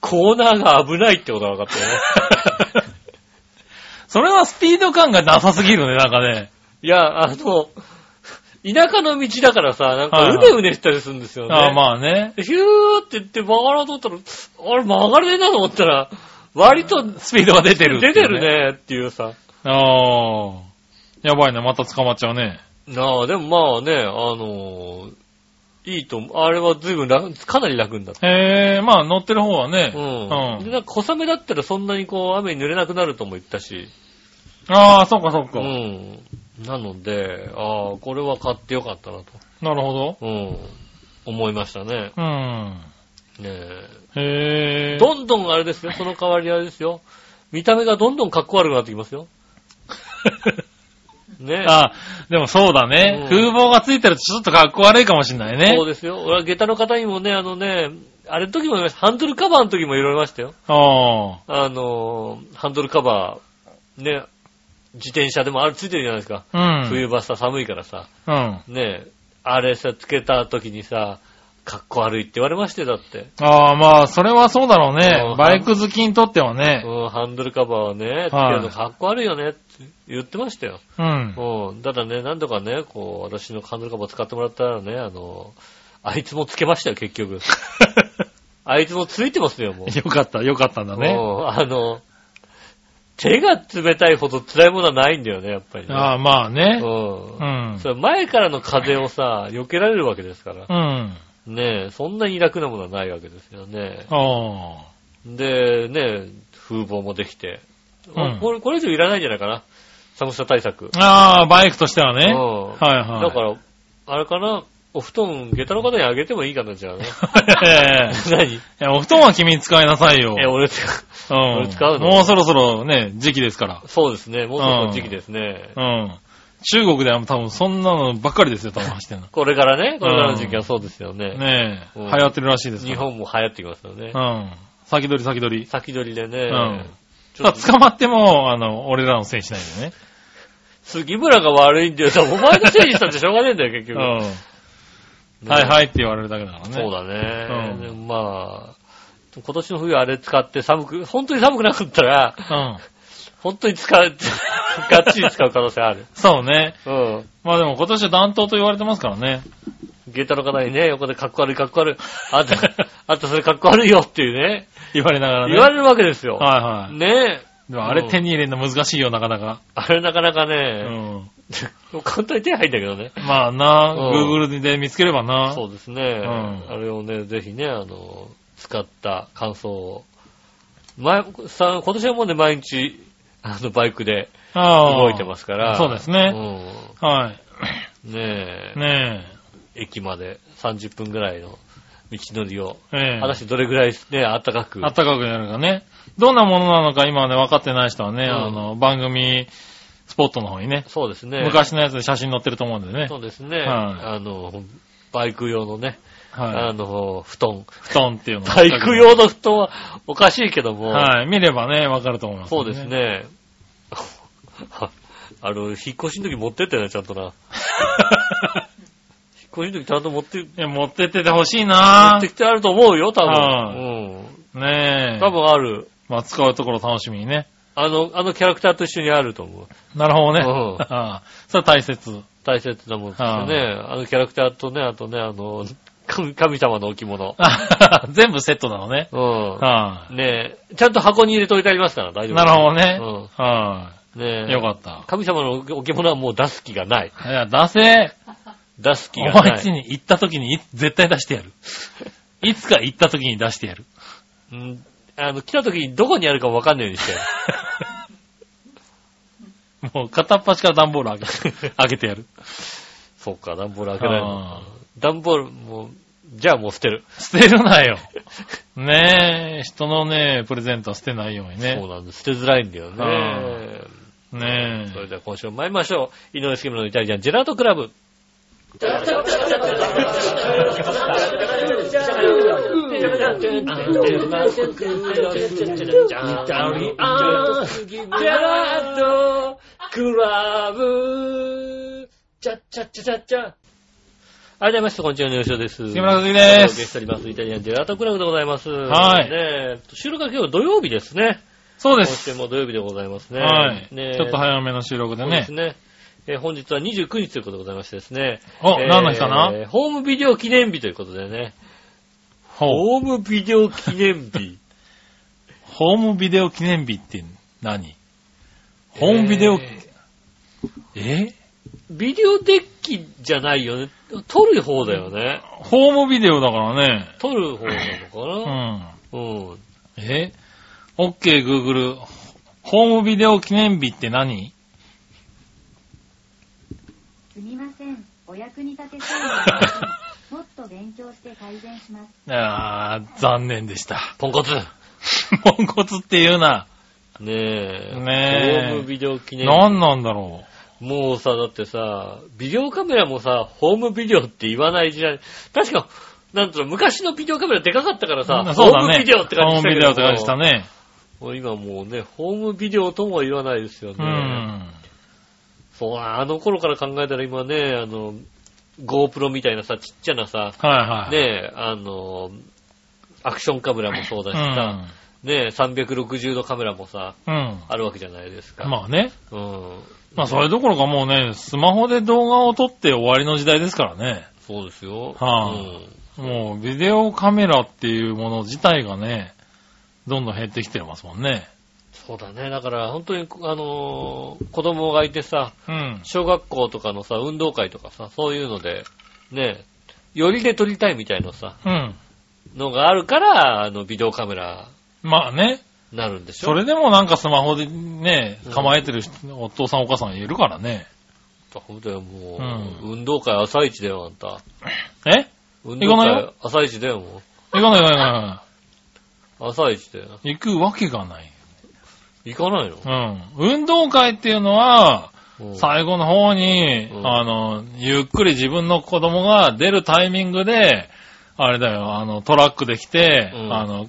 コーナーが危ないってことが分かったよね。それはスピード感がなさすぎるね、なんかね。いや、あの、田舎の道だからさ、なんかはいうはいねうねしたりするんですよね。ああ、まあね。でヒューって言って曲がろうと思ったら、あれ曲がれねえなと思ったら、割とスピードが出てる出てる。ねっていうさ。ああ。やばいね、また捕まっちゃうね。なあ、でもまあね、あのいいと思う。あれは随分楽、かなり楽になった。へえ、まあ乗ってる方はね。うん。で、うん。なんか小雨だったらそんなにこう雨に濡れなくなるとも言ったし。ああ、そっかそっか。うん。なので、ああ、これは買ってよかったなと。なるほど。うん。思いましたね。うん。ねへえ。え。どんどんあれですよ、その代わりあれですよ。見た目がどんどんかっこ悪くなってきますよ。ねえ。あ、でもそうだね。うん風貌がついてるとちょっとかっこ悪いかもしんないね。そうですよ。俺は下駄の方にもね、あのね、あれの時も言いました。ハンドルカバーの時も言われましたよ。ああのー、ハンドルカバー、ね、自転車でもあるついてるじゃないですか。あ。うん。冬場さ、寒いからさ。うん。ねあれさ、つけた時にさ、かっこ悪いって言われまして、だって。ああ、まあ、それはそうだろううねん。バイク好きにとってはね。うん、ハンドルカバーをね、つけるのかっこ悪いよねって言ってましたよ。うん。うん。ただね、なんとかね、こう、私のハンドルカバー使ってもらったらね、あの、あいつもつけましたよ、結局。あいつもついてますよ、もう。よかった、よかったんだね。うんあの、手が冷たいほど辛いものはないんだよね、やっぱりね。ああ、まあね。うんう。ん。それ前からの風をさ、避けられるわけですから。うん。ねえ、そんなに楽なものはないわけですよね。あで、ねえ、風貌もできて。うんこれ、これ以上いらないんじゃないかな。寒さ対策。あ。ああ、バイクとしてはね。うんはいはい。だから、あれかな、お布団、下駄の方にあげてもいいかな、じゃあね。ら。何？いや、お布団は君使いなさいよ。え、俺使う。うん。俺使うの？もうそろそろね、時期ですから。そうですね、もうそろそろ時期ですね。うん。中国では多分そんなのばっかりですよ、多分走ってんの。これからね、これからの時期はそうですよね。ねえ、うん流行ってるらしいですから。日本も流行ってきますよね。うん。先取り先取り。先取りでね。うんちょっとさあ、捕まっても、あの、俺らのせいにしないでね。杉村が悪いんだよ。お前のせいにしたってしょうがねえんだよ、結う局。ん。はいはいって言われるだけだからね。そうだね。うんでもまあ、今年の冬あれ使って寒く、本当に寒くなかったら、うん。本当に使う、がっちり使う可能性ある。そうね。うん。まあでも今年は暖冬と言われてますからね。ゲータの方にね、横でかっこ悪いかっこ悪い。あんた、あんたそれかっこ悪いよっていうね、言われながらね。言われるわけですよ。はいはい。ねえ。でもあれ手に入れるの難しいよ、なかなか。あれなかなかうね、ん。簡単に手入んだけどね。まあな、うん Google で見つければな。そうですね。んあれをね、ぜひね、あの、使った感想を。前、さ、今年はもうね、毎日、あの、バイクで動いてますから。そうですねうはい。ん。ねえ、ね駅まで30分ぐらいの道のりを、え。ええ。果たしてどれぐらいね、暖かく。あったかくなるかね。どんなものなのか今はね、分かってない人はね、うんあの、番組、スポットの方にね、そうですね。昔のやつで写真載ってると思うんでね。そうですね。はいあの、バイク用のね、はい。あの、布団。布団っていうのをバイク用の布団はおかしいけども、はい。見ればね、分かると思います、そうです。ね。あの、引っ越しの時持ってったよね、ちゃんとな。引っ越しの時ちゃんと持って、いや、持ってっててほしい持なってきてあると思うよ、多は分。ねえ。うん。多分ある。まあ、使うところ楽しみにね。あの、あのキャラクターと一緒にあると思う。なるほどね。うんああ それは大切。大切なものですよね。あのキャラクターとね、あとね、あの、神神様の置物。全部セットなのね。うん。はねえ、ちゃんと箱に入れといてありますから、大い。丈夫。なるほどね。うはん。ねい。え。よかった。神様の置物はもう出す気がない。いや、出せ。出す気おがない。前ちに行った時にい絶対出してやる。いつか行った時に出してやる。うん。あの、来た時にどこにあるかわかんないようにして。もう片っ端から段ボール開け 開けてやる。そうか、段ボール開けない。段ボール、もう、じゃあもう捨てる。捨てるなよ。ねえ、人のね、プレゼントは捨てないようにそうね。なんです。捨てづらいんだよあね。ねそれでは今週も参りましょう。井上杉村のイタリアンジェラートクラブ。ありがとうございます。こんにちは、のよしおです。杉村和樹ですゲストにます。イタリアンジェラートクラブでございます。はいねえ収録は今日土曜日ですね。そうで今週す。も土曜日でございますね。はい。ねえちょっと早めの収録でねそうです。ね。えー本日は29日ということでございましてですね。お、えー何の日かな？ホームビデオ記念日ということでね。ホームビデオ記念日。ホームビデオ記念日って何？ホームビデオ、えビデオデッキじゃないよね。撮る方だよね。ホームビデオだからね。撮る方なのうかな、ん。うん、え？?OK, Google。ホームビデオ記念日って何？すみません。お役に立てそうな もっと勉強して改善します。あー、残念でした。ポンコツ。ポンコツって言うな。ねえ。ねえホームビデオ記念日。何なんだろもうさ、だってさ、ビデオカメラもさ、ホームビデオって言わない時代。確か、なんと昔のビデオカメラでかかったからさ、う。そうだね。ホームビデオって感じホームビデオって感じしたね。ね。もう今もうね、ホームビデオとも言わないですよね。うん。そう、あの頃から考えたら今ね、あの、GoPro みたいなさ、ちっちゃなさ、はいはい。ねあの、アクションカメラもそうだしさ、ね360度カメラもさ、うん。うん。あるわけじゃないですか。まあね。うん。まあそれどころかもうね、スマホで動画を撮って終わりの時代ですからね。そうですよ。はあうんもうビデオカメラっていうもの自体がね、どんどん減ってきてますもんね。そうだね。だから、本当に、あのー子供がいてさ、うん。小学校とかのさ、運動会とかさ、そういうので、ね、よりで撮りたいみたいなさ、うん。のがあるから、あの、ビデオカメラ、まあね。なるんでしょ？それでもなんかスマホでねうん、構えてる人お父さんお母さんいるからね。そうだよ、もう、うん運動会朝一だよ、あんた。え？運行かない動会朝一だよ、も行かない行かない行かなう。朝一だよ。い。行くわけがない。行かないの？うん。運動会っていうのは、うん最後の方に、うんあの、ゆっくり自分の子供が出るタイミングで、あれだよ、あの、トラックで来て、うんあの、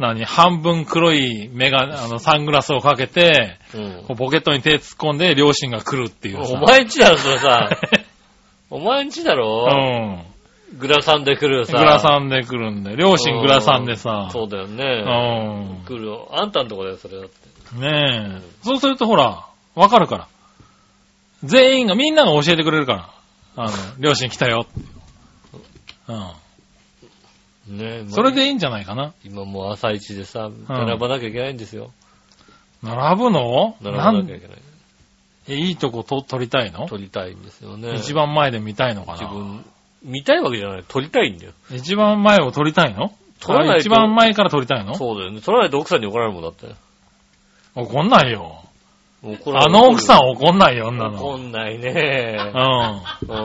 何、半分黒いメガネ、あの、サングラスをかけて、うんこうポケットに手突っ込んで両親が来るっていうさ。お前んちだろ、それさ。お前んちだうろん。グラサンで来るさ。グラサンで来るんで、両親グラサンでさ。そうだようね。ん。来るよ。あんたんとこだよ、それだって。ねえ。そうするとほら、わかるから。全員が、みんなが教えてくれるから。あの、両親来たよって。うん。ねそれでいいんじゃないかな。今もう朝一でさ、並ばなきゃいけないんですよ。並ぶの？並ばなきゃいけない。えいいとこと撮りたいの？撮りたいんですよね。一番前で見たいのかな？自分、見たいわけじゃない。撮りたいんだよ。一番前を撮りたいの？撮らないとあ一番前から撮りたいの？そうだよね。撮らないと奥さんに怒られるもんだって。怒んないよ。怒られるあの奥さん怒んないよ、女の。怒んないね。うん。う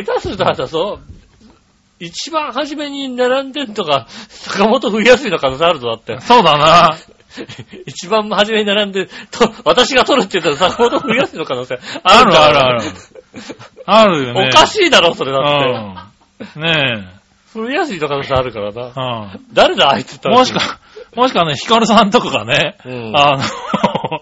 ん。下手するとあとそう、一番初めに並んでんとか、坂本冬休みの可能性あるぞ、だって。そうだな。一番初めに並んで、と、私が撮るって言ったら坂本冬休みの可能性あるあるからあるある。あるよね。おかしいだろ、それだって。うん。ね冬休みの可能性あるからな。え。誰だ、あいつってうん。もしか、もしかね、ヒカルさんとかがね、うんあの、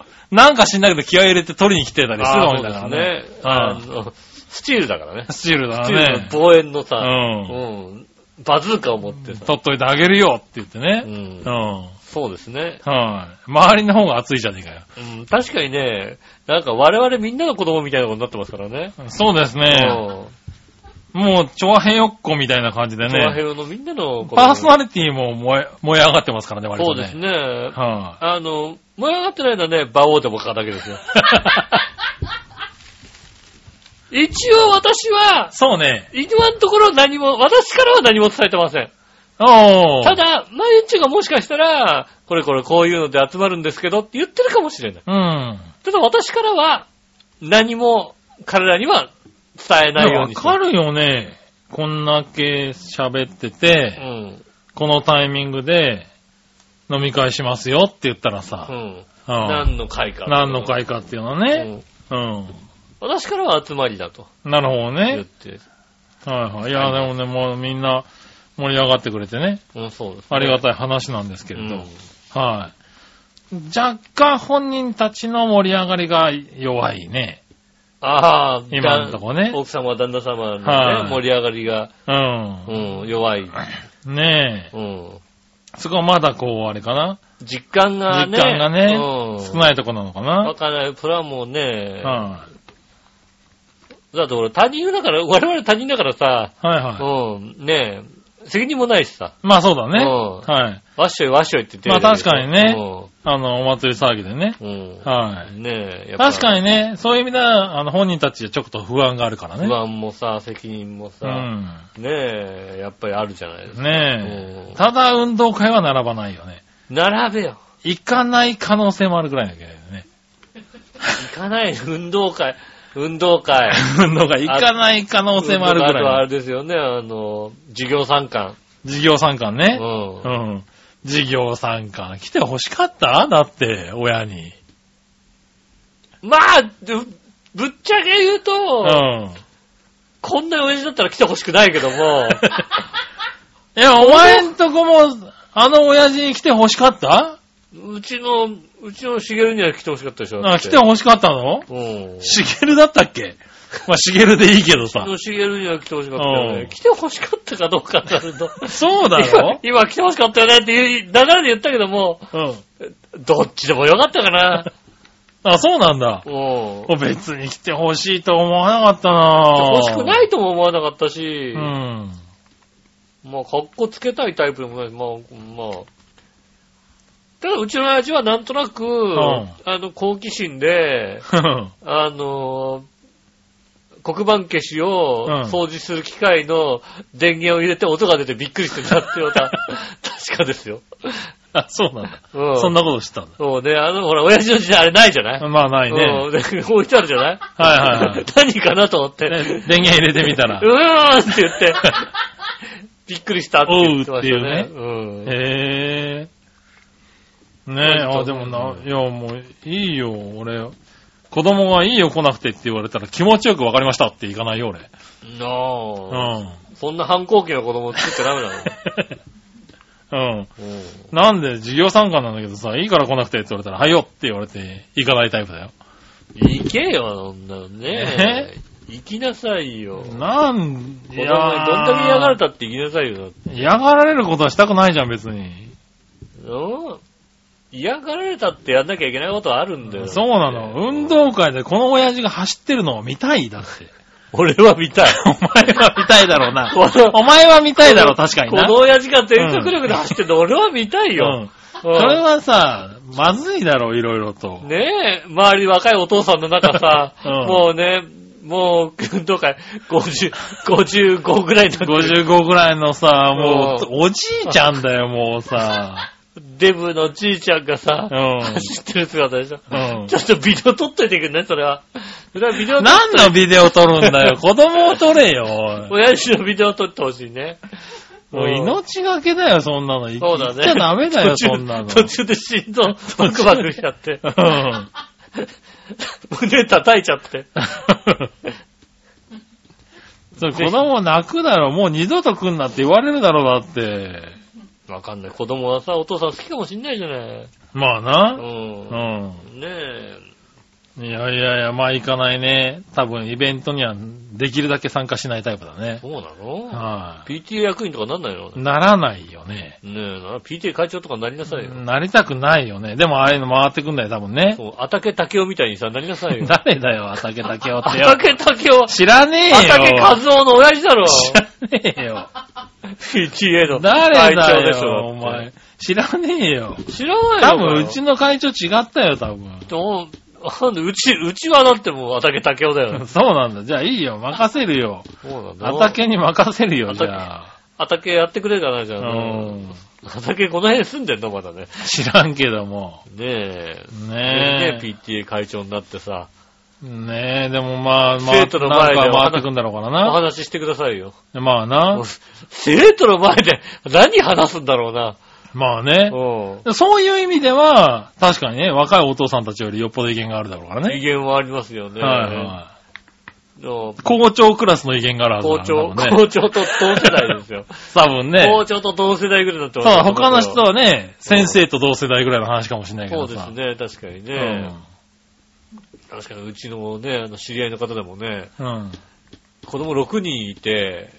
なんか知んないけど気合い入れて取りに来てたりするあーそうわけだからね。あの、スチールだからね。スチールだスチールのね。望遠のさ、うんうんバズーカを持ってさ。取っといてあげるよって言ってうね。んうん。そうですね。はい。周りの方が熱いじゃねえかよ。うん、確かにね、なんか我々みんなの子供みたいなことになってますからね。そうですね。もう、チョアヘヨっ子みたいな感じでうん。チョアヘね。ヨのみんなの子供。パーソナリティも燃え、燃え上がってますからね、割とね。そうですね。はあの、燃え上がってないのはね、馬王でもかだけですよ。一応私は、そうね。今のところ何も、私からは何も伝えてません。ただ、まゆっちがもしかしたら、これこれこういうので集まるんですけどって言ってるかもしれない。うん。ただ私からは、何も彼らには伝えないようわにしてかるよね。こんだけ喋ってうて、ん。このタイミングで飲み会しますよって言ったらさう、ん。うん何の会か。何の会かっていうのはうね。ん。うん。私からは集まりだとなるほどね。言って。はいはい。いや、でもね、もうみんな盛り上がってくれてね。うん、そうです、ありがいたい話なんですけれど。うんはい。若干本人たちの盛り上がりが弱いね。ああ、今のとこねだ奥様、旦那様のね、はい盛り上がりが、うん。うん、弱い。ねえ。うん。そこはまだこう、あれかな？実感がね。実感がねうん。少ないとこなのかわな。かんない。それはもうね、はだって俺他人だから、我々他人だからさ、い。はいはい。うん、ねえ、責任もないしさ、まあそうだね。うんはい。わっしょいわっしょいって言ってまあ確かにねうあの、お祭り騒ぎでね。ん。うん。はい。ねえ、やっぱ確かにね、そういう意味では、あの、本人たちはちょっと不安があるからね。不安もさ、責任もうさ、ん。ねえ、やっぱりあるじゃないですか。うんねえ。ただ、運動会は並ばないよね。並べよ。行かない可能性もあるぐらいだけどね。行かない、運動会。運動会。運動会行かない可能性もあるぐ運動会とはあらい。れですよね、あの、授業参観。事業参観ね。うんう。ん。事業参観。来て欲しかった？だって、親に。まあ、ぶぶっちゃけ言うと、うん。こんな親父だったら来てほしくないけども、いや、お前んとこも、あの親父に来て欲しかった？うちの、うちのしげるには来てほしかったでしょ。あ、来て欲しかったの？うん。しげるだったっけ？まあ、しげるでいいけどさ うち。のしげるには来てほしかったようん。ね来てほしかったかどうかになると。そうだ今ろ？今来てほしかったよねっていう流れで言ったけども、うん。どっちでもよかったかな。あ、そうなんだ。うん。別に来て欲しいと思わなかったな欲しくないいとも思わなかったし、うん。まあ、格好つけたいタイプでもないし、まあ、まあ。ただ、うちの親父はなんとなく、んあの、好奇心で、あの、黒板消しをうん掃除する機械の電源を入れて音が出てびっくりしてたっていうのは 確かですよ。あ、そうなんだ。うん。そんなこと知ったんだ。そうね、あの、ほら、親父の時代あれないじゃない？まあないね。うんで置いてあるじゃない？はいはいはい 何かなと思って。ね電源入れてみたらう。ーんって言って、びっくりしたって言ってましたね。おうん。へえ。ねえ、あ、でもな、いや、もう、いいよ、俺。子供がいいよ来なくてって言われたら気持ちよくわかりましたって行かないよ、俺。なあ、うん。そんな反抗期の子供作っちゃダメだろ。うん。うんなんで、授業参観なんだけどさ、いいから来なくてって言われたら、はいよって言われて、行かないタイプだよ。行けよ、そんなのね。行きなさいよ。なん、子供にどんだけ嫌がられたって行きなさいよ。だって嫌がられることはしたくないじゃん、別に。うん嫌がられたってやんなきゃいけないことはあるんだよ。そうなの。運動会でこの親父が走ってるのを見たいだって。俺は見たい。お前は見たいだろうな。お前は見たいだろう、確かにな。この親父が全速力で走ってるの俺は見たいよ。うん。それはさ、まずいだろう、いろいろと。ねえ、周り若いお父さんの中さ、うんもうね、もう、運動会、50、55ぐらいになってる55ぐらいのさ、もうう、おじいちゃんだよ、もうさ。デブのじいちゃんがさ、うん。走ってる姿でしょ。うんちょっとビデオ撮っといてくんね、それは。それはビデオ撮っ何のビデオ撮るんだよ？子供を撮れよ。おい親父のビデオ撮ってほしいね。もう命がけだよ、そんなの。言そうだね。っちゃダメだよ、途中そんなの。途中で心臓バクバクしちゃって。うん。胸叩いちゃって。それ子供泣くだろ。もう二度と来んなって言われるだろ、だって。わかんない。子供はさ、お父さん好きかもしんないじゃない。うまあな。ん。うん。ねえ。いやいやいや、まあ行かないね。多分イベントにはできるだけ参加しないタイプだね。そうなの？は ?PTA 役員とかなんないの？い。ならないよね。ねえ、な PTA 会長とかなりなさいよ。なりたくないよね。でもああいうの回ってくんだよ、多分ね。そう、あたけたけおみたいにさ、なりなさいよ。誰だよ、畑竹雄ってよあた。けたけお、知らねえよ。あたけかずおの親父だろ。知らねえよ。PTA の誰会だ長でしょ。よ、お前。知らねえよ。知らないよ。多分、うちの会長違ったよ、多分。どう？なんで、うち、うちはだってもう、あたけたけおだよ。そうなんだ。じゃあいいよ、任せるよ。そうなんだ。畑に任せるよ、じゃあ。あたけやってくれるかな、じゃあ。うん。あたけこの辺住んでんのまだね。知らんけども。ねえ。ねえ。ね PTA 会長になってさ、ねえ、でもまあ、まあ、生徒の前で回ってくんだろうからおな。話ししてくださいよ。まあな。生徒の前で何話すんだろうな。まあね。うそういう意味では、確かにね、若いお父さんたちよりよっぽど威厳があるだろうからん。ね。威厳はありますよね。はいはのい。校長クラスの威厳があるはずだ校長、から。校長と同世代ですよ。多分ね。校長と同世代ぐらいになってそうだ、他の人は。はね、先生と同世代ぐらいの話かもしれないけそうどさ。ですね、確かにね。確かにうちのね、あの知り合いの方でもね、うん。うん。子供6人いて、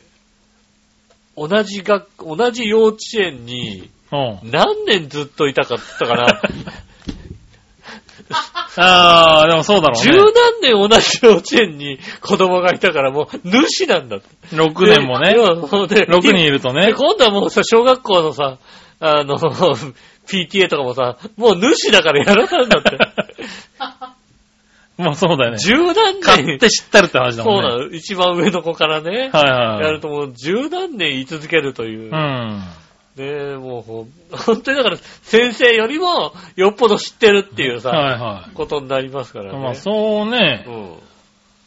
同じ学、同じ幼稚園にうん。何年ずっといたかったかな。ああ、でもそうだろう十ね。何年同じ幼稚園に子供がいたからもう主なんだって。6年もね。6 6人いるとで、ね。今度はもうさ、小学校のさ、あの、PTA とかもさ、もう主だからやらされるんだって。まあそうだよね。十何年買っ、て知ってるって話だもんね。そうなの、一番上の子からね、はいはい。やるともう十何年言い続けるという。うん。ねえ、もうほん、本当にだから、先生よりもよっぽど知ってるっていうさ、はいはことになりますからい。ね。まあそうねう。ん。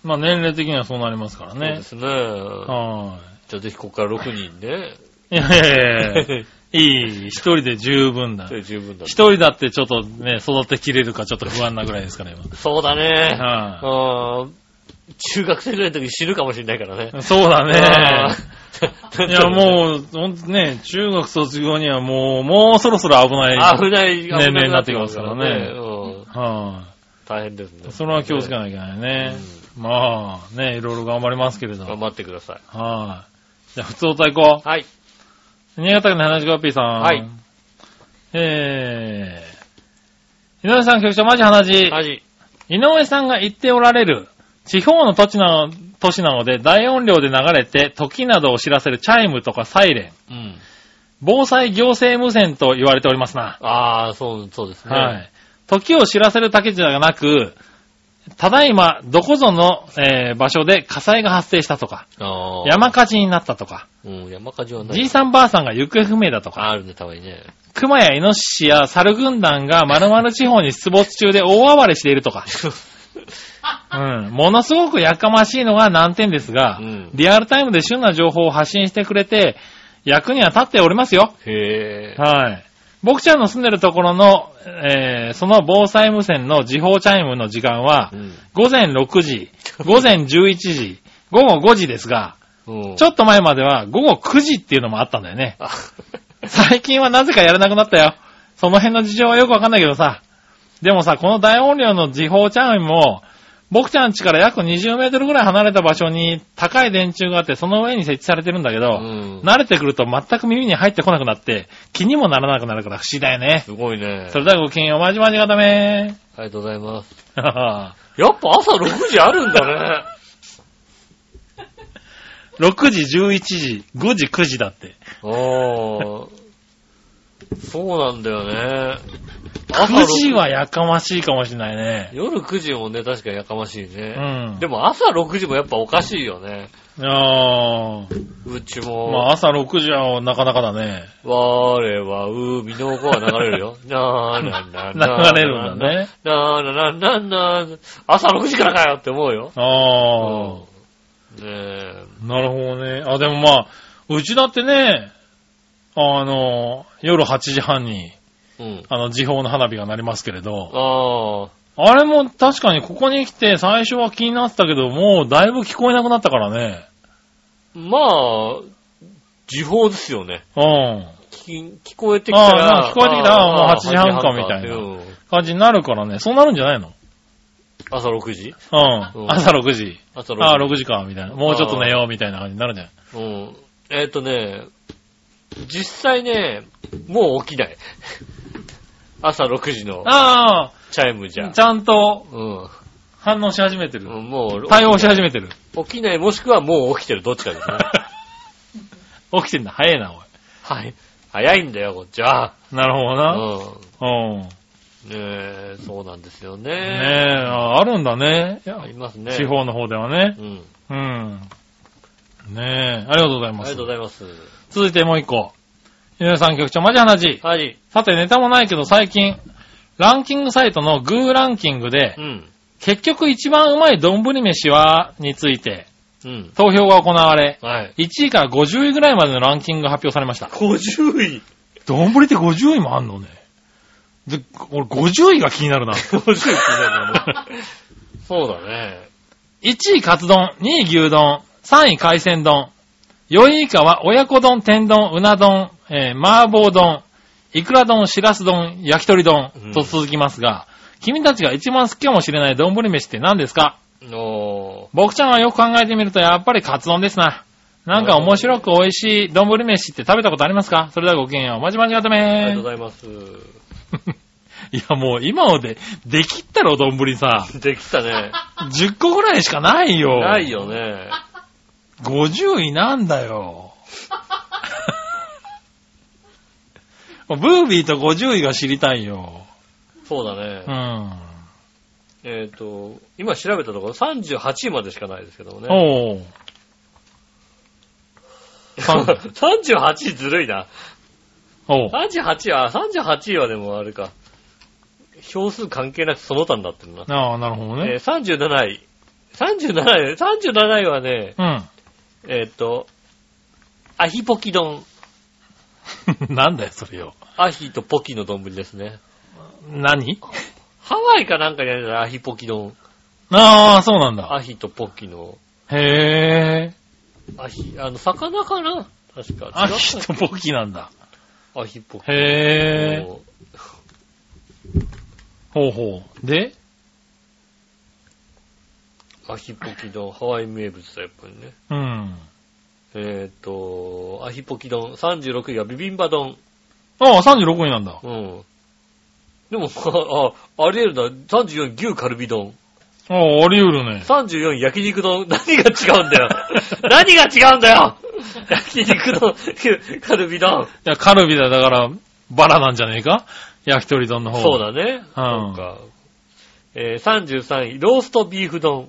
まあ年齢的にはそうなりますからね。そうですね。はじゃあぜひここから6人ね。い。いやいやいやいや いい、一人で十分だそ。れ十分だ。一人だってちょっとね、育てきれるかちょっと不安なぐらいですから、そうだね。今。はうん。中学生ぐらいの時に死ぬかもしれないからね。い。そうだね。うんいや、もう、ほんとね、中学卒業にはもう、もうそろそろ危ない。危ない、危年齢になってきますからねうん。は大変ですね。い。それは気をつけなきゃいけないね。まあ、ね、いろいろ頑張りますけれど。頑張ってください。はい。じゃあ、普通歌行こはい。う。新潟県の花子ピーさん。はい。えー、井上さん局長、マジ花地。味。井上さんが言っておられる、地方の土地なの、都市なので大音量で流れて時などを知らせるチャイムとかサイレン、うん。防災行政無線と言われておりますな。ああ、そう、そうですね。はい。時を知らせるだけじゃなく、ただいま、どこぞの、えー場所で火災が発生したとか。山火事になったとか、うん、山火事はない。じいさんばあさんが行方不明だとか、あるね、たまにね。熊やイノシシや猿軍団が〇〇地方に出没中で大暴れしているとか、うん、ものすごくやかましいのが難点ですが、うんリアルタイムで旬な情報を発信してくれて、役には立っておりますよ。へえ。はい。僕ちゃんの住んでるところの、えーその防災無線の時報チャイムの時間はう、ん。午前6時、午前11時、午後5時ですが、うん。ちょっと前までは午後9時っていうのもあったんだよね。あ最近はなぜかやらなくなったよ。その辺の事情はよくわかんないけどさ。でもさ、この大音量の時報チャイムも、僕ちゃん家から約20メートルぐらい離れた場所に高い電柱があって、その上に設置されてるんだけど、うん。慣れてくると全く耳に入ってこなくなって、気にもならなくなるから不思議だよね。すごいね。それではごきげんよう、まじまじがダメありがとうございます。ー。やっぱ朝6時あるんだね。6時、11時、5時、9時だって。ああ。そうなんだよね。9時はやかましいかもしれないね。夜9時もね、確かにやかましいうね。ん。でも朝6時もやっぱおかしいよね。あーうちまも。あ朝6時はなかなかだね。我は海の子は流れるよ。なーなーなー流れるんだね。なーなーなーなー朝6時からかよって思うよ。あねえ。あ、なるほどね。あ、でもまあ、うちだってね、あの、夜8時半に、うん。あの、時報の花火が鳴りますけれど、ああれも確かにここに来て最初は気になってたけど、もうだいぶ聞こえなくなったからね。あ、まあ、時報ですよね。うん。聞聞こえてきたら。ああ聞こえてきたらもう8時半かみたいなうん感じになるからね。そうなるんじゃないの？朝6時？うん。うん朝6時。朝6時。ああ、6時か、みたいな。もうちょっと寝よう、みたいな感じになるじゃん。うん。えっ、とね、実際ね、もう起きない。朝6時のあチャイムじゃあ、。ちゃんとうん。反応し始めてる。うんもう、対応し始めてる。起きないもしくはもう起きてる、どっちかですね。起きてんだ。早いな、おい。はい。早いんだよ、こっちは。なるほどうな。ん。うん。ねえ、そうなんですよね。ねえ、ああるんだね。いやありますね。地方の方ではねう。ん。うん。ねえ、ありがとうございますありがとう。ございます。続いてもう一個。井上さん局長、マジ話。はい。さて、ネタもないけど最近、ランキングサイトのグーランキングでう、ん。結局一番うまい丼飯は、について、うん。投票が行われ、はい。1位から50位ぐらいまでのランキングが発表されました。50位。丼って50位もあんのね。で、俺50位が気になるな。50位気になるよね。そうだね。1位カツ丼、2位牛丼、3位海鮮丼、4位以下は親子丼、天丼、うな丼、えー麻婆丼、いくら丼、しらす丼、焼き鳥丼うんと続きますが、君たちが一番好きかもしれない丼飯って何ですか？お僕ちゃんはよく考えてみるとやっぱりカツ丼ですな。なんか面白く美味しい丼飯って食べたことありますか？それではごきげんよう。まじまじがたー。ありがめとうございます。いやもう今ので、できったろ、丼さ。できたね。10個ぐらいしかないよ。ないよね。50位なんだよ。ブービーと50位が知りたいよ。そうだうね。ん。えっと、今調べたところ38位までしかないですけどもね。おう。さん38位ずるいな。おう。38位は、38位はでもあれか。票数関係なくその他になってるな。ああ、なるほどえーね。37位。37位、37位はね、うん。えっと、アヒポキ丼。なんだよ、それよ。アヒとポキの丼ですね。何？ハワイかなんかにあるアヒポキ丼。ああ、そうなんだ。アヒとポキの。へえ。アヒ、あの、魚かな？確か。あ、違ったヒとポキなんだ。アヒポキ。へえ。ほうほう。で？アヒポキ丼、ハワイ名物だ、やっぱりね。うん。えっ、と、アヒポキ丼、36位はビビンバ丼。ああ、36位なんだ。うん。でも、あ、ああり得るな。34牛カルビ丼。ああ、あり得るね。34焼肉丼。何が違うんだよ。何が違うんだよ焼肉丼、牛カルビ丼。いや、カルビだ、だから、バラなんじゃねえか？焼き鳥丼の方。そうだね。うんそうか。えー33位、ローストビーフ丼。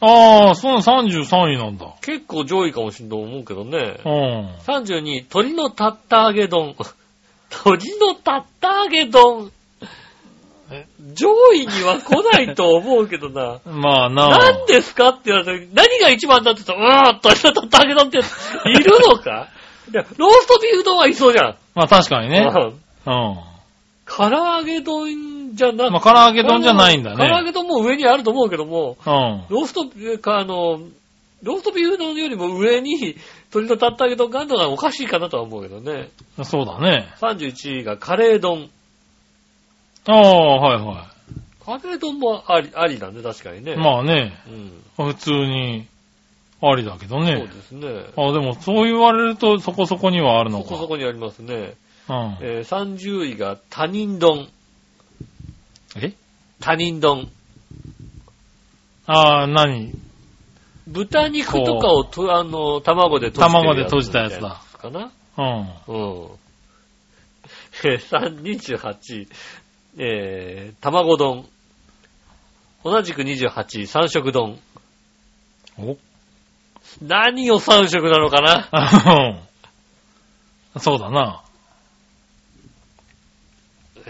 ああ、その33位なんだ。結構上位かもしれないと思うけどね。うん。32位、鶏のタッタ揚げ丼。鶏のタッタ揚げ丼。上位には来ないと思うけどな。まあな。何ですかって言われて、何が一番だって言ったら、うーん、鶏のタッタ揚げ丼っているのか？いやローストビーフ丼はいそうじゃん。まあ確かにね。うんうん。唐揚げ丼じゃなまあ唐揚げ丼じゃないんだね唐揚げ丼も上にあると思うけども、うん。ロースト、か、あの、ローストビーフ丼よりも上に鶏のタッタ揚げ丼があるのがおかしいかなとは思うけどね。そうだね。31位がカレー丼。ああ、はいはカレー丼もあり、ありだね、確かにね。い。まあね、うん。普通にありだけどそうね。ですね。あでもそう言われるとそこそこにはあるのか。そこそこにありますね。うん。えー30位が他人丼。え？他人丼。ああ、何？豚肉とかをと、あの、卵で閉じてる卵で閉じたやつだ。かな？うん。うん。えー、3 28位。えー、卵丼。同じく28位、三色丼。お？何を三色なのかな？うんそうだな。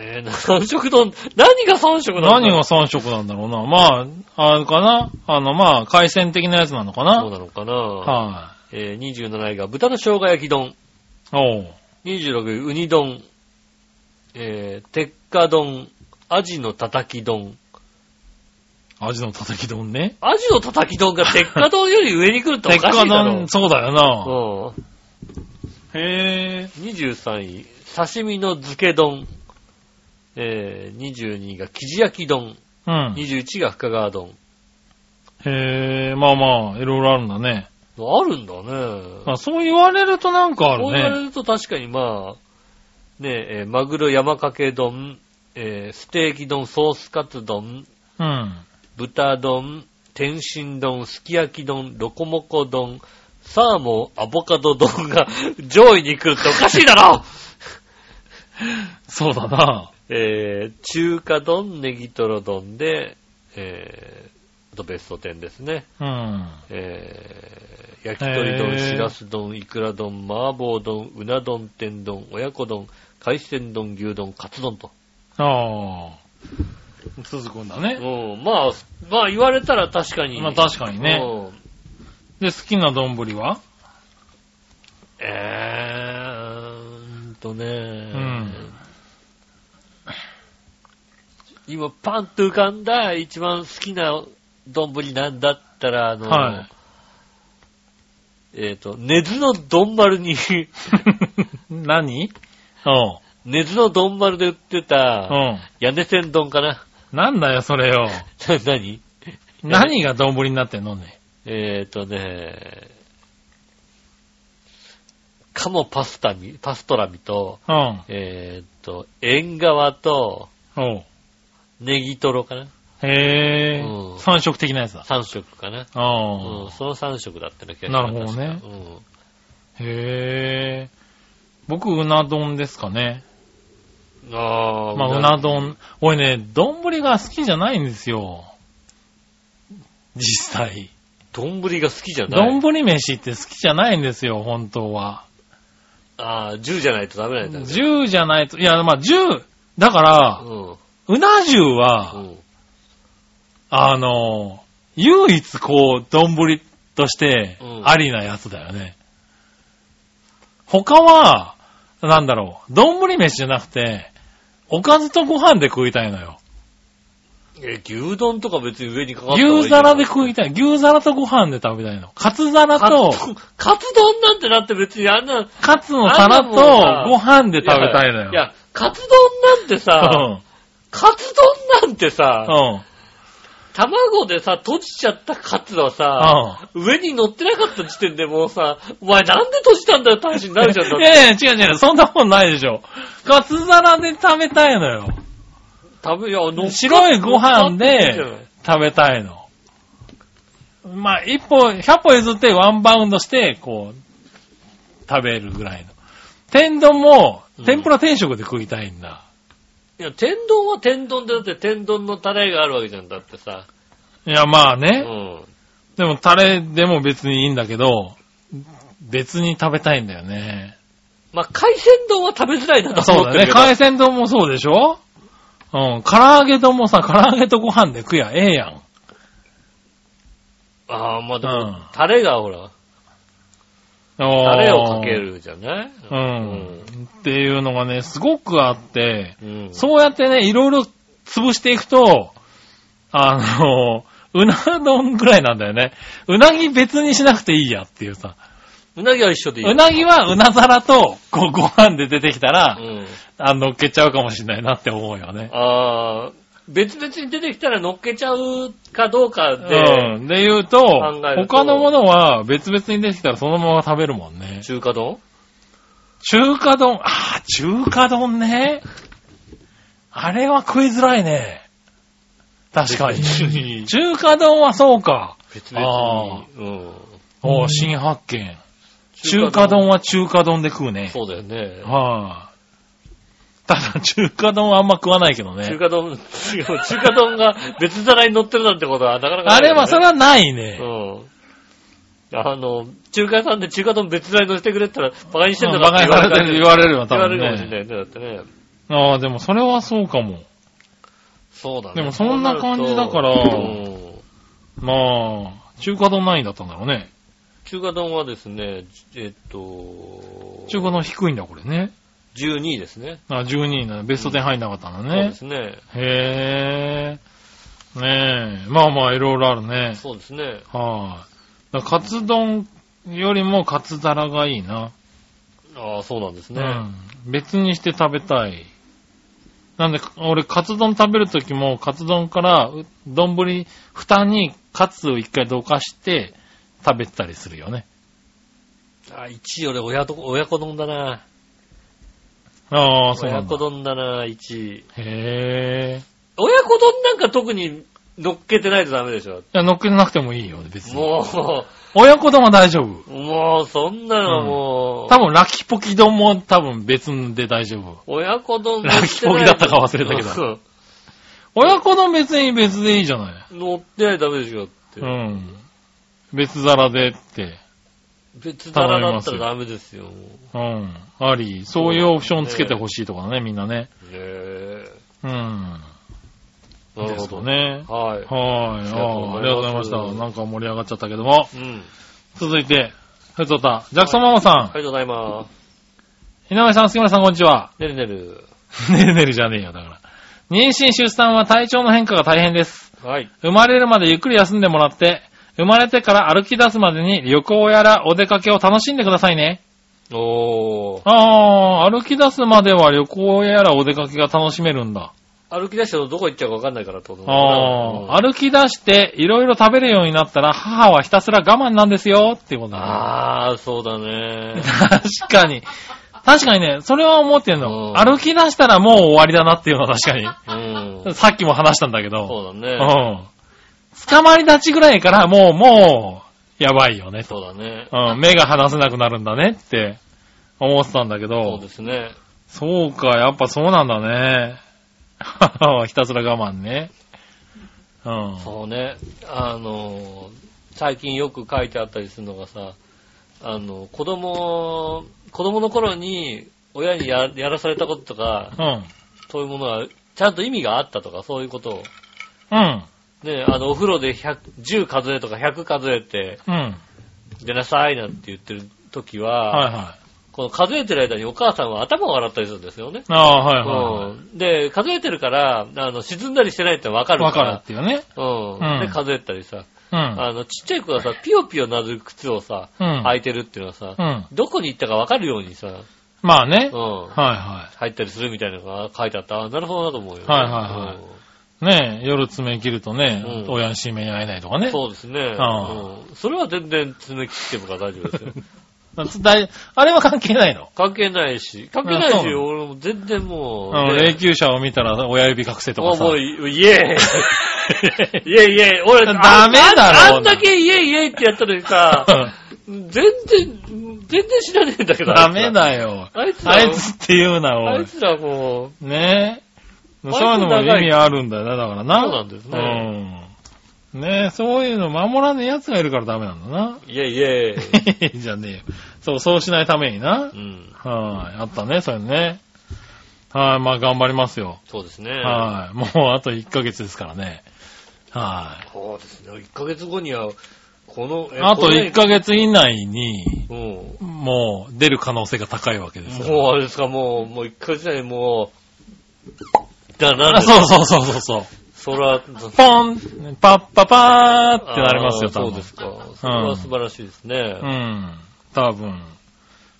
えー、三色丼、何が三色なのか何が3色なんだろうな。まあ、あれかなあの、まあ、海鮮的なやつなのかそうななのかなはえー、27位が豚の生姜焼き丼。い。おう。26位、ウニ丼。えー、鉄火丼。アジのたたき丼。アジのたたき丼ね。アジのたたき丼が鉄火丼より上に来るってお鉄かしいだろ。火丼、そうだよな。うん。へえ。23位、刺身の漬け丼。えー、22位が生地焼き丼。うん。21位が深川丼。へえ、まあまあ、いろいろあるんだね。あるんだね。まあ、そう言われるとなんかあるこう言われね。ると確かにまあ、ねえ、えーマグロ山かけ丼、えーステーキ丼、ソースカツ丼、うん。豚丼、天津丼、すき焼き丼、ロコモコ丼、サーモン、アボカド丼が 上位に来るっておかしいだろ そうだな。えー、中華丼、ネギトロ丼で、えー、あとベスト10ですね。うん。えー、焼き鳥丼、しらす丼、いくら丼、麻婆丼、うな丼、天丼、親子丼、海鮮丼、牛丼、カツ丼と。ああ。続くんだね。うん、まあ、まあ言われたら確かに。まあ確かにねうんで、好きな丼は？えーんとね、ん今パンと浮かんだ一番好きな丼なんだったら、あの、はいえっ、と、根津の丼丸に、何？おう。根津の丼丸で売ってた、うん。屋根線丼かな。なんだよ、それよ。何？何が丼になってんの？ね。えっ、とね、鴨パスタミ、パストラミと、うん。えっ、と、縁側と、おう。ネギトロかなへえ、うん三色的なやつだ。?3 色かな。あうん、その3色だったような気がしなるほどねうんあ。へえ。僕、うな丼ですかね。ああ、まあ、うな丼。俺ね、丼が好きじゃないんですよ。実際。丼が好きじゃない。丼飯って好きじゃないんですよ、本当は。ああ、10じゃないとダメなんだね。10じゃないと、いや、まあ、10、だから、うん。うな重うは、ん。あの、唯一こう、丼としてうんありなやつだよね。他は、なんだろう、丼飯じゃなくて、おかずとご飯で食いたいのよ。え、牛丼とか別に上にかかった方がいい牛皿で食いいたい。牛皿とご飯で食べたいの。カツ皿と、カツ丼なんてだって別にあんな、カツの皿とご飯で食べたいのよ。いや、カツ丼なんてさ、うん。カツ丼なんてさ、うん。卵でさ、閉じちゃったカツはさ、上に乗ってなかった時点でもうさ、お前なんで閉じたんだよって話になるじゃん。だっていやいや、違う違う、そんなもんないでしょ。カツ皿で食べたいのよ。食べ、いや、乗っかっ白いご飯乗っかってんじゃないで食べたいの。まあ、一歩、百歩譲ってワンバウンドして、こう、食べるぐらいの。天丼もうん、天ぷら定食で食いたいんだ。いや、天丼は天丼でだって天丼のタレがあるわけじゃんだってさ。いや、まあうね。ん。でも、タレでも別にいいんだけど、別に食べたいんだよね。まあ、海鮮丼は食べづらいなとそうだね。思ってるけど。海鮮丼もそうでしょ？うん。唐揚げ丼もさ、唐揚げとご飯で食やええやん。ああ、まあでも、うんタレがほら、タタレをかけ。るじゃない？うん。っていうのがね、すごくあって、うん。うん。そうやってね、いろいろ潰していくと、あの、うな丼ぐらいなんだよね。うなぎ別にしなくていいやっていうさ。うなぎは一緒でいい。うなぎはうな皿と、ご飯で出てきたらう、ん。あの、乗っけちゃうかもしれないなって思うよね。ああ、別々に出てきたら乗っけちゃうかどうかで、うん。で言うと考えると他のものは別々に出てきたらそのまま食べるもんね。中華丼？中華丼、ああ、中華丼ね。あれは食いづらいね。確かに。に。中華丼はそうか。別々に。うん。おー新発見。中華丼は中華丼で食うね。そうだよね。はい、ただ、中華丼はあんま食わないけどね中。華丼、中華丼が別皿に乗ってるなんてことはなかなかないあれは、それはないね。うん。あの、中華屋さんで中華丼別皿に乗せてくれって言ったら、バカにしてんだバカにされてる言われるよ、多言われ分ね。るかもしれないね。だってね。ああ、でもそれはそうかも。そうだね。でもそんな感じだからうんまあ、中華丼何位だったんだろうね。中華丼はですね、えっと、中華丼低いんだ、これね。12位ですね。あ、12位なベスト10入んなかったんだそうでね。すね。へえ。ねえ。まあまあ、いろいろあるね。そうですね。はい、だからカツ丼よりもカツ皿がいいな。ああ、そうなんですね。うん。別にして食べたい。なんで、俺、カツ丼食べるときも、カツ丼から、う丼、蓋にカツを一回どかして、食べたりするよね。ああ、1位俺親と、親子丼だな。ああ、そうな親子。丼だな、1位。へえ。親子丼なんか特に乗っけてないとダメでしょ。いや、乗っけなくてもいいよ、別に。も親子丼は大丈夫。う、もう、そんなのはもう、多分、ラキポキ丼も多分別で大丈夫。親子丼ラッキーポキだったか忘れたけどど。親子丼別に別でいいじゃない。乗ってないとダメでしょって。うん。別皿でって。別皿だったらダメですよ。ねうん。あり。そういうオプションつけてほしいとかね、みんなね。え。うん。なるほど。かね。はい。はい。あありがとうございました。なんか盛り上がっちゃったけども。うん。続いて、ふつおた、ジャクソンママさん。ありがとうございます。井上さん、杉村さん、こんにちは。ねるねる。ねるねるじゃねえよ、だから。妊娠出産は体調の変化が大変です。はい。生まれるまでゆっくり休んでもらって、生まれてから歩き出すまでに旅行やらお出かけを楽しんでくださいね。おー。ああ、歩き出すまでは旅行やらお出かけが楽しめるんだ。歩き出してもどこ行っちゃうか分かんないからってことだなああ、歩き出していろいろ食べるようになったら母はひたすら我慢なんですよっていうことだね。あー、そうだね。確かに。確かにね、それは思ってんの。うん歩き出したらもう終わりだなっていうのは確かうん。に。さっきも話したんだけど。そうだね。うん。捕まり立ちぐらいからもう、もう、やばいよね。そうだね。うん、目が離せなくなるんだねって思ってたんだけそうどで、すね。そうか、やっぱそうなんだね。ひたすら我慢ね。うん。そうね。あの、最近よく書いてあったりするのがさ、あの、子供、子供の頃に親にややらされたこととか、うん。そういうものは、ちゃんと意味があったとか、そういうことを、うん。ね、あの、お風呂で100 10数えとか100数えて、うん。出なさいなんて言ってる時は、はいはい。この数えてる間にお母さんは頭を洗ったりするんですよね。ああ、はいはうん。で、数えてるから、あの、沈んだりしてないってわかい。わかるるから。っていうね。うん。うんで、数えたりさ。うん。あの、ちっちゃい子がさ、ピヨピヨなる靴をさ、うん。履いてるっていうのはさ、うん。どこに行ったかわかるようにさ、まあねう。ん。はいは入ったりするみたいなのが書いてあった。あなるほどなと思うよ、ね。はいはいはい。ねえ、夜爪切るとね、うん親に指名に会えないとかね。そうですね。あうん。それは全然爪切っても大丈夫ですよ。だいあれは関係ないの？関係ないし、関係ないし、あそうなの俺も全然もう、あの、ね霊柩車を見たら親指隠せとかさ。もうイエーイイエイイエイ俺、ダメだろあんあんだけイエイイエイってやったのにさ、全然、全然知らねえんだけど。ダメだよ。あいつら。あいつって言うな、おい。あいつらもねえ。そういうのも意味あるんだよね、だからな。そうなんですねうん。ねえ、そういうの守らねえ奴がいるからダメなんだな。イェイイェイ。じゃねえよ。そう、そうしないためにな。うん。はい、あったね、そういうのね。はい、まあ頑張りますよ。そうですね。はい、もうあと1ヶ月ですからね。はそうですね。1ヶ月後には、この。あと1ヶ月。月以内に、うん。もう出る可能性が高いわけですから。もうあれですか、もう、もう1ヶ月内にもう、なそうそうそうそうそう。そら、ポンパッパパーってなりますよ、多分。そうですか。それは素晴らしいですね。うん。多分。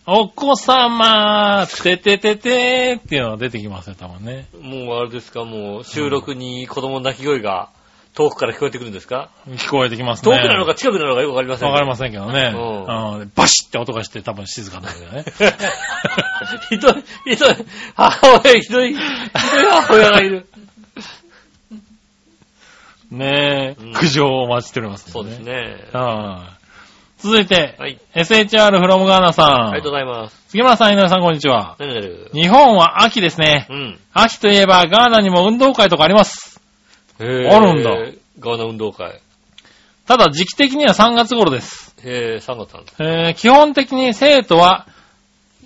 お子様ててててーっていうのが出てきますよ、多分ね。もうあれですか、もう収録に子供の泣き声が遠くから聞こえてくるんですか？聞こえてきますね。遠くなのか近くなのかよくわかりません。わかりませんけどね。ううんバシッって音がして多分静かになるよね。ひどい、ひどい、母親、ひどい、ひどい母親がいる。ねえ、うん苦情をお待ちしております、そうです。ね。はい続いて、はい。SHR from ガーナさん。ありがとうございます。杉村さん、井上さん、こんにちは。日本は秋ですね。うん。秋といえばガーナにも運動会とかあります。へーあるんだ。ガーナ運動会。ただ時期的には3月頃です。へぇ、3月なんだ。えー基本的に生徒は、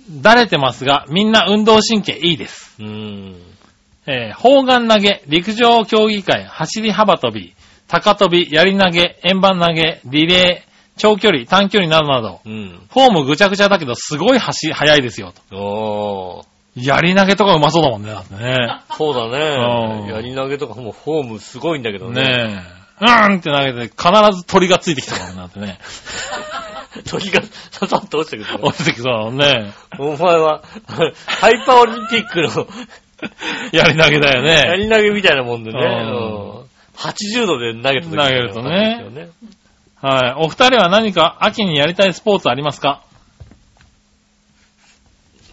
だれてますが、みんな運動神経いいです。うーん。えー砲丸投げ、陸上競技会、走り幅跳び、高跳び、槍投げ、円盤投げ、リレー、長距離、短距離などなど、うん。フォームぐちゃぐちゃだけど、すごい走り、速いですよ、と。おー。槍投げとかうまそうだもんね、だってね。そうだうんね。槍投げとかもフォームすごいんだけどね。ねえ。うーんって投げて、必ず鳥がついてきたからなってね。鳥がささっと落ちてくる。落ちてきそうだもんね。お前は、ハイパーオリンピックの 槍投げだよね。槍投げみたいなもんでね。うんうん80度で投げた時投げるとねね。はい。お二人は何か秋にやりたいスポーツありますか？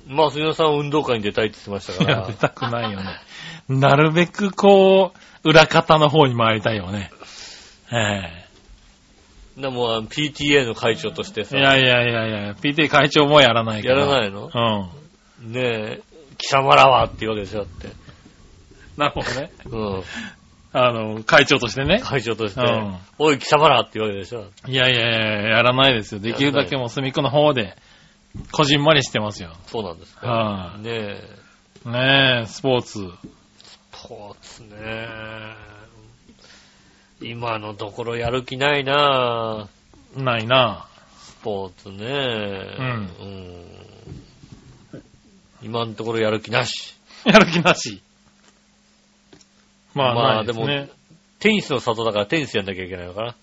まあ、杉野さんは運動会に出たいって言ってましたから出。たくないよね。なるべくこう、裏方の方に回りたいよね。えでも、あの PTA の会長としてさ、えいやいやいやいや、PTA 会長もやらないから。やらないの？うん。ねえ、貴様らはっていうわけでしょって。なるほどね。うん。あの、会長としてね。会長として、うんおい、貴様らっていうわけでしょ。いやいやいや、やらないですよ。できるだけもう隅っこの方で、こじんまりしてますよ。そうなんですか。はねえ、い。ねえ、スポーツ。スポーツね今のところやる気ないなぁ。ないなスポーツねうんうん今のところやる気なし。やる気なし。まあ、まあないですね。テニスの里だからテニスやんなきゃいけないのか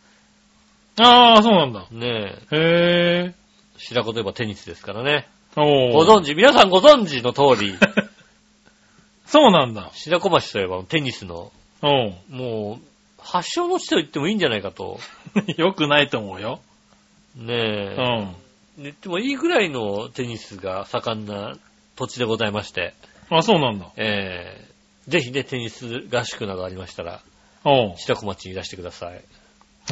ああ、そうなんだ。な。ねえ、へえ。白子といえばテニスですからね。おーご存知、皆さんご存知の通り、そうなんだ。白子橋といえばテニスの、おうもう、発祥の地と言ってもいいんじゃないかと。よくないと思うよ。うねえ、ん。言ってもいいぐらいのテニスが盛んな土地でございまして、あ、そうなんだ。えー、ぜひね、テニス合宿などありましたら、おう白子町にいらしてください。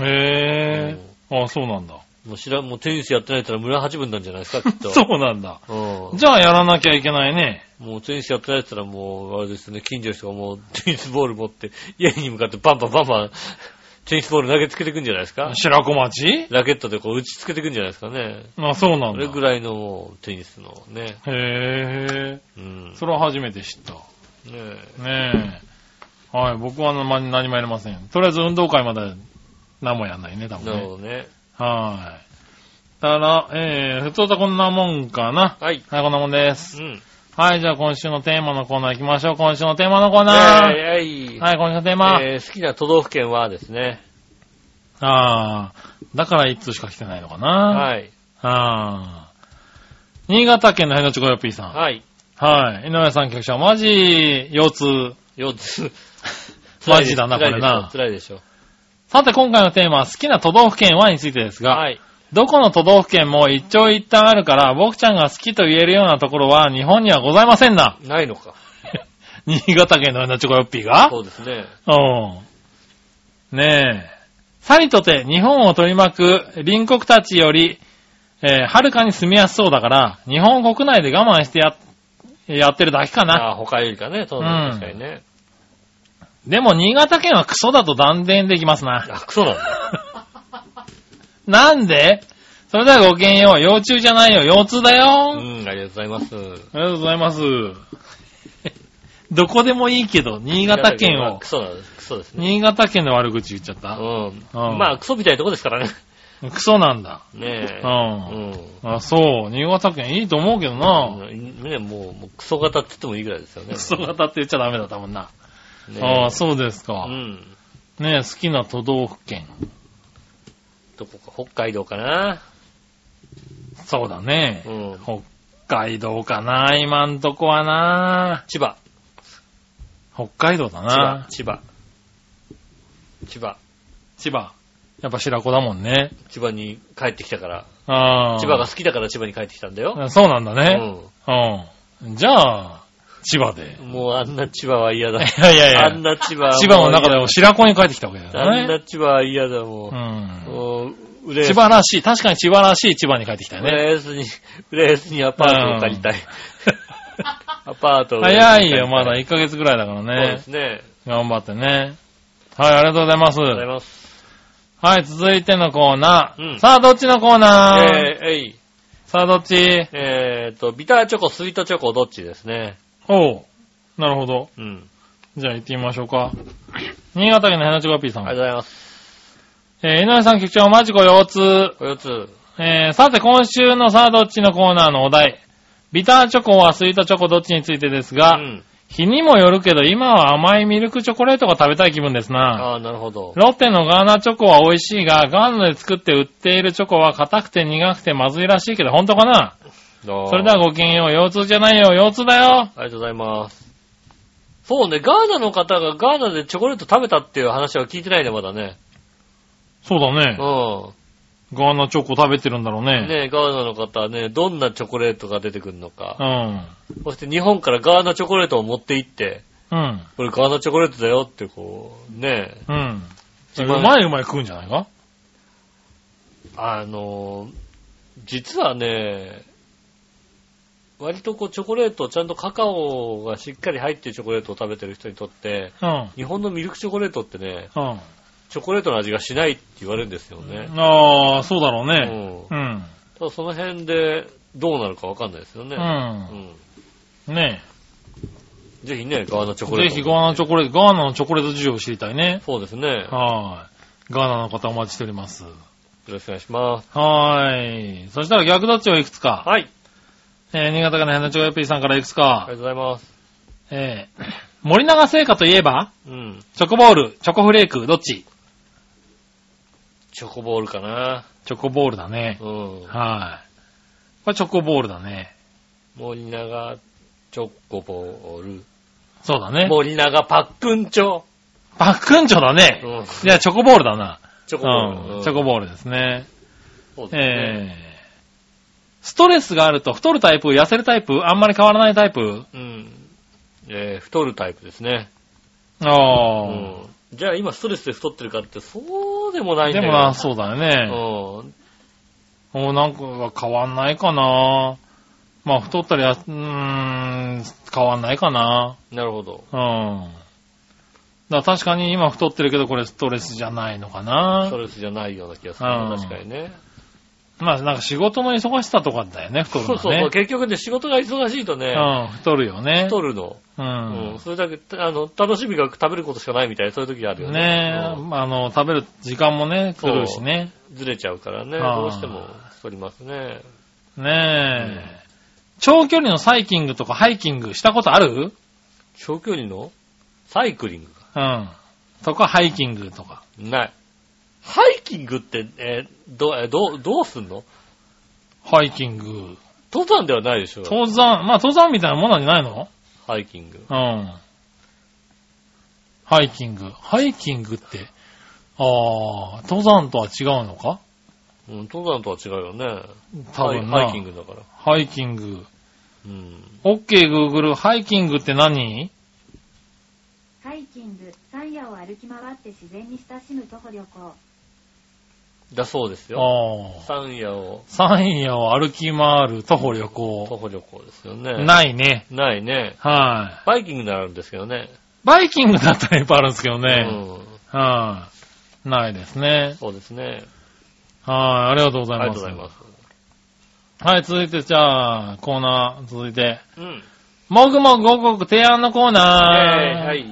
へえ。あ、そうなんだ。もう白、もうテニスやってないったら村八分なんじゃないですか、きっと。そうなんだ。うん。じゃあやらなきゃいけないね。もうテニスやってないったらもう、あれですね、近所の人がもうテニスボール持って、家に向かってバンバンバンバン、テニスボール投げつけてくんじゃないですか白子町？ラケットでこう打ちつけてくんじゃないですかね。あ、そうなんだ。それぐらいのもうテニスのね。へえ。うん。それは初めて知った。ねねえ。はい、僕は何も何もやりません。とりあえず運動会まで何もやんないね、多え。なる分ね。ほどね。はい。たら、えー、普通とこんなもんかな。はい。はい、こんなもんです。うん。はい、じゃあ今週のテーマのコーナー行きましょう。今週のテーマのコーナー。えー、はい、今週のテーマ。えー好きな都道府県はですね。あー、だから1通しか来てないのかな。はい。あー。新潟県のヘノチョコヨッピーさん。はい。はい。井上さん局長、マジ腰痛。4つ。マジだなこれな辛いでしょ。さて今回のテーマは好きな都道府県はについてですが、はい。どこの都道府県も一長一短あるから、僕ちゃんが好きと言えるようなところは日本にはございませんな。ないのか。新潟県のヘノチョコヨッピーがそうですね。うん。ねえ。さりとて日本を取り巻く隣国たちより、えーはるかに住みやすそうだから、日本国内で我慢してや、やってるだけかな。ああ、他よりかね、そうねうん確かにね。でも、新潟県はクソだと断定できますな。あ、クソなんだ。なんで？それではごきげんよう。幼虫じゃないよ。腰痛だうよ。ん、ありがとうございます。ありがとうございます。どこでもいいけど、新潟県をはク、ソなんです。クソですね。新潟県の悪口言っちゃった？うん。うんまあ、クソみたいなとこですからね。クソなんだ。ねえ。ううん。あ、そう。新潟県いいと思うけどな。うんねもう、もうクソ型って言ってもいいぐらいですよね。クソ型って言っちゃダメだったもんな。ねああ、そうですかう。ん。ね好きな都道府県。どこか、北海道かな？そうだねう。ん。北海道かな、今んとこはな。千葉。北海道だな。。千葉。千葉。千葉。やっぱ白子だもんね。千葉に帰ってきたから。ああ。千葉が好きだから千葉に帰ってきたんだよ。そうなんだうね。うん。じゃあ、千葉で。ん。もうあんな千葉は嫌だ。いやいやいやあんな千葉千葉の中でも白子に帰ってきたわけだよね。あんな千葉は嫌だ、もう。うん。もう、うれ千葉らしい、確かに千葉らしい千葉に帰ってきたよね。浦安に、浦安にアパートを借りたい。アパートを早いよ、まだ1ヶ月ぐらいだからそうでね。すね。頑張ってね。はい、ありがとうございますありがとうござい。ます。はい、続いてのコーナー。うんさあ、どっちのコーナー、えー、えい。さあ、どっち？えーと、ビターチョコ、スイートチョコ、どっちですね。おう。なるほど。うん。じゃあ行ってみましょうか。新潟県のヘナチョコピーさん。ありがとうございます。えー、井上さん局長、マジコ腰痛。おやつ。えー、さて今週のさあどっちのコーナーのお題。ビターチョコはスイートチョコどっちについてですうが、ん。日にもよるけど今は甘いミルクチョコレートが食べたい気分ですな。ああ、なるほど。ロッテのガーナチョコは美味しいが、ガーナで作って売っているチョコは硬くて苦くてまずいらしいけど、本当かな？そそれではごきげんよう。腰痛じゃないよ。腰痛だよ。ありがとうございます。そうね、ガーナの方がガーナでチョコレート食べたっていう話は聞いてないね、まだね。そうだね。うガーナチョコ食べてるんだろうね。ん。ねガーナの方はね、どんなチョコレートが出てくるのか。うん。そして日本からガーナチョコレートを持って行って、うん。これガーナチョコレートだよってこう、ねうん。一番うまいうまい食うんじゃないか？あの、実はね、割とこうチョコレート、ちゃんとカカオがしっかり入ってるチョコレートを食べてる人にとって、うん。日本のミルクチョコレートってね、うん。チョコレートの味がしないって言われるんですよね。ああ、そうだろううね。ん。うん。ただその辺でどうなるかわかんないですよね。う。うんん。ねぜひね、ガーナチョコえ。レート。ぜひガーナチョコレート、ガーナのチョコレート事情を知りたいね。そうですね。よはい。ガーナの方お待ちしております。ろしくお願いします。はーい。そしたら逆どっちをいくつか。はい。えー、新潟県のヘナチョコヨッピーさんからいくつか。ありがとうございます。えー、森永製菓といえば、うん。チョコボール、チョコフレーク、どっち？チョコボールかな。チョコボールだね。うん。はい。これチョコボールだね。森永チョコボール。そうだね。森永パックンチョ。パックンチョだね。うん。じゃあチョコボールだな。チョコボール。うん。チョコボールですね。そうですね。えー、ストレスがあると太るタイプ、痩せるタイプ、あんまり変わらないタイプ？うん。えー、太るタイプですね。あうあ、ん。じゃあ今ストレスで太ってるかってそうでもないんだよでもな、そうだよね。うん。もうなんか変わんないかな。まあ太ったりや、うーん、変わんないかな。なるほど。うん。だから確かに今太ってるけどこれストレスじゃないのかスなト。レスじゃないような気がするうんね。確かにね。まあなんか仕事の忙しさとかだよね、太るのね。そうそうそう。結局ね、仕事が忙しいとね、うん、太るよね。太るの。ううん。ん。それだけ、あの、楽しみが食べることしかないみたいな、そういう時あるよね。ねえ、まああの、食べる時間もね、来るしね。うんずれちゃうからね、どうしても太りますね。ねえ。長距離のサイキングとかハイキングしたことある？長距離の？サイクリングがうん。とかハイキングとか。ない。ハイキングって、えーど、えーどう、どうすんの？ハイキング。登山ではないでしょ登山、まあ登山みたいなものなんじゃないの？ハイキング。うん。ハイキング。ハイキングって、ああ、登山とは違うのか？うん、登山とは違うよね。多分な。ハイハイキングだから。ハイキング。うん。オッケーグーグル、ハイキングって何？ハイキング、山野を歩き回って自然に親しむ徒歩旅行。だそうですよ。ああ。山野を山野を歩き回る徒歩旅徒行。歩旅行ですよね。ないね。ないね。はバイキングならあるんですけどね。い。バイキングだったらいっぱいあるんですけどうね。ん。はい、ないですね。そうですね。はい、ありがとうございあります。がとうございます。はい、続いて、じゃあ、コーナー、続いて。うん。もぐもぐごくごく提案のコーナーはい。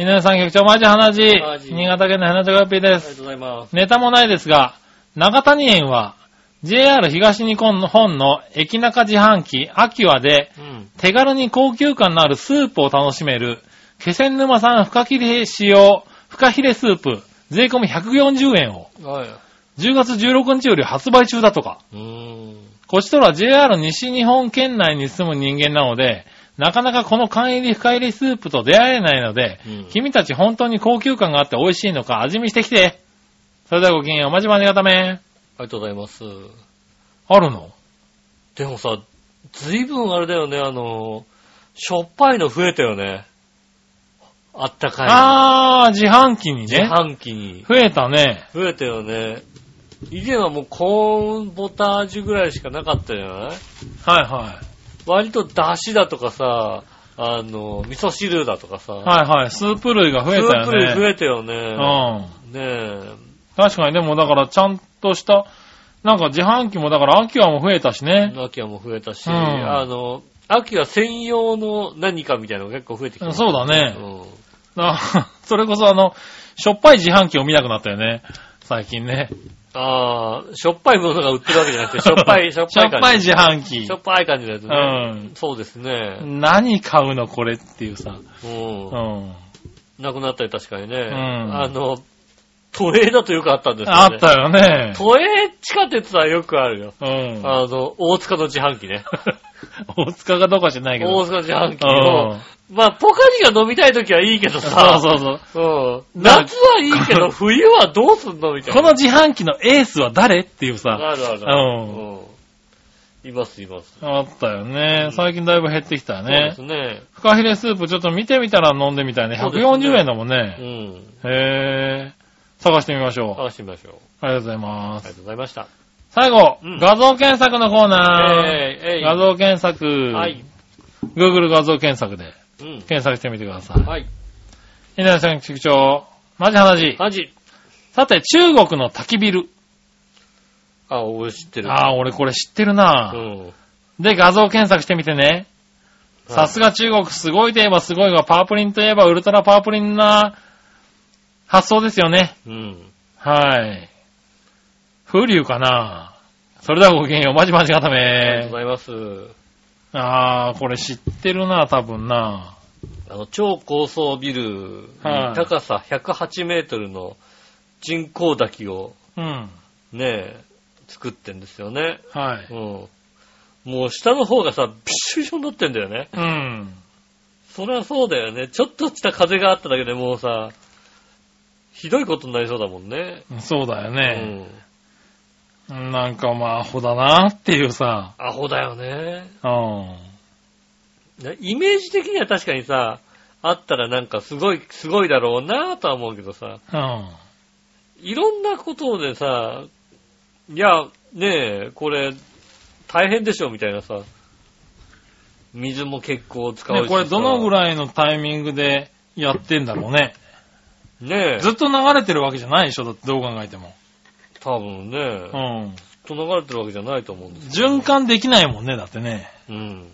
井上さん局長、マジ話。マジ新潟県の花ちょがっぴーありがです。とうございます。ネタもないですが、長谷園は、JR 東日本の駅中自販機、アキワで、うん。手軽に高級感のあるスープを楽しめる、気仙沼産フカヒレ使用、フカヒレスープ、税込み140円を、はい。10月16日より発売中だとか。こちとら JR 西日本県内に住む人間なので、なかなかこの缶入り深入りスープと出会えないので、うん君たち本当に高級感があって美味しいのか味見してきて。それではごきげんよう、まじまじがため。ありがとうございます。あるの？でもさ、ずいぶんあれだよね、あの、しょっぱいの増えたよね。あったかいの。あー、自販機に自ね。販機に。増えたね。増えたよね。以前はもうコーンボタージュぐらいしかなかったじゃない？はいはい。割と出汁だとかさ、あの、味噌汁だとかさ、はいはい。スープ類が増えたよスープ類増ね。えたよね。うん。ねえ。確かに、でもだからちゃんとした、なんか自販機もだから秋はも増えたしね。秋はも増えたし、うんあの、秋は専用の何かみたいなのが結構増えてきた。そうだね。うん。あ それこそあの、しょっぱい自販機を見なくなったよね。最近ね。ああ、しょっぱいものが売ってるわけじゃなくて、しょっぱい、しょっしょぱい感じ。っぱい自販機しょ。っぱい感じのやつね。うんそうですね。何買うのこれっていうさ。うんう。ん。なくなったり確かにね。んあの、都営だとよくあったんですよね。あったよね。都営地下鉄はよくあるよ。うん。あの、大塚の自販機ね。大塚がどうか知らないけど。大塚の自販機うをん。まあ、ポカリが飲みたいときはいいけどそうさ。そうそう。う夏はいいけど、冬はどうすんのみたいな。この自販機のエースは誰っていうさ。あるある。うんうん。いますいます。あったよね。最近だいぶ減ってきたよねそうです。ね。フカヒレスープちょっと見てみたら飲んでみたいね。そうですね140円だもんうね。ん。へー。探してみましょう。探してみましょう。ありがとうございますありが。とうございました。最後、うん画像検索のコーナー。えいえい画像検索。はい。Google 画像検索でうん。検索してみてください。はい。稲田さん局長、マジ話。マジ。さて、中国の焚きビル。あ、俺知ってる。ああ、俺これ知ってるうな、ん。で、画像検索してみてね。さすが中国すごいといえばすごいが、パープリンといえばウルトラパープリンな発想ですよね。うん。はい。風流かなそれではごきげんよう、まじまじがたありがとうごめ。ざいます。あー、これ知ってるな多分なあの、超高層ビルにはい高さ108メートルの人工滝をうん。ね、作ってんですよね。はい。うん。もう下の方がさ、びっしょびしょになってんだよね。うん。そりゃそうだよね。ちょっとした風があっただけでもうさ、ひどいことになりそうだもんね。そうだようね。ん。なんかまあ、アホだなっていうさ。アホだよね。うん。ねイメージ的には確かにさ、あったらなんかすごい、すごいだろうなとは思うけどさ、うん。いろんなことでさ、いや、ねえ、これ、大変でしょみたいなさ、水も結構使うしさ、ね、これどのぐらいのタイミングでやってんだろうね。ねえ、ずっと流れてるわけじゃないでしょだってどう考えても。多分ね、うん。ずっと流れてるわけじゃないと思うんです循環できないもんね、だってね。うん。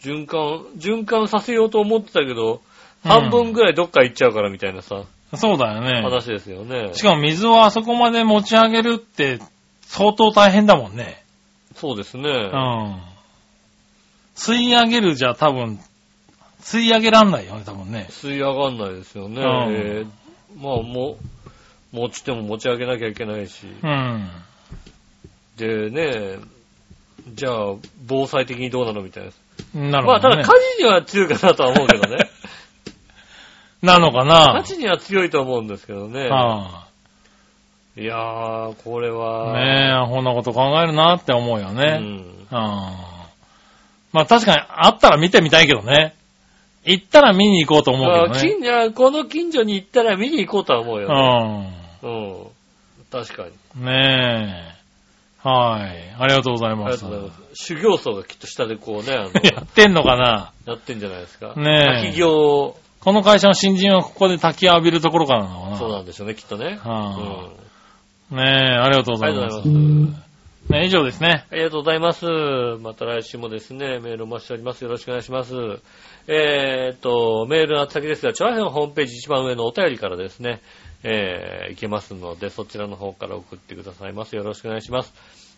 循環、循環させようと思ってたけど、うん半分ぐらいどっか行っちゃうからみたいなさ、そうだよね。話ですよね。しかも水をあそこまで持ち上げるって相当大変だもんね。そうですね。うん。吸い上げるじゃ多分、吸い上げらんないよね、多分ね。吸い上がんないですよね。うんえーまあ、もう、持ちても持ち上げなきゃいけないし。うん。でね、じゃあ、防災的にどうなのみたいな。なるまあ、ただほど、ね。火事には強いかなとは思うけどね。なのかな火事には強いと思うんですけどね。あいやー、これあ。は。ねえ、こんなこと考えるなって思うようね。ん。ああ。まあ確かにあったら見てみたいけどね。行ったら見に行こうと思うまあけどね。近所この近所に行ったら見に行こうとは思うよね。ううん。確かに。ん。ねえ。はい。ありがとうございあります。がとうございます。修行僧がきっと下でこうね、やってんのかな？やってんじゃないですか？ねえ滝行を、この会社の新人はここで滝を浴びるところからなのかな？そうなんでしょうね、きっとね。うん。はねえ、ありがとうございます。ありがとうございますね以上ですね。ありがとうございます。また来週もですね、メールをお待ちしております。よろしくお願いします。えーっと、メールの先ですが、チョアヘのホームページ一番上のお便りからですね、えー、いけますので、そちらの方から送ってくださいます。よろしくお願いします。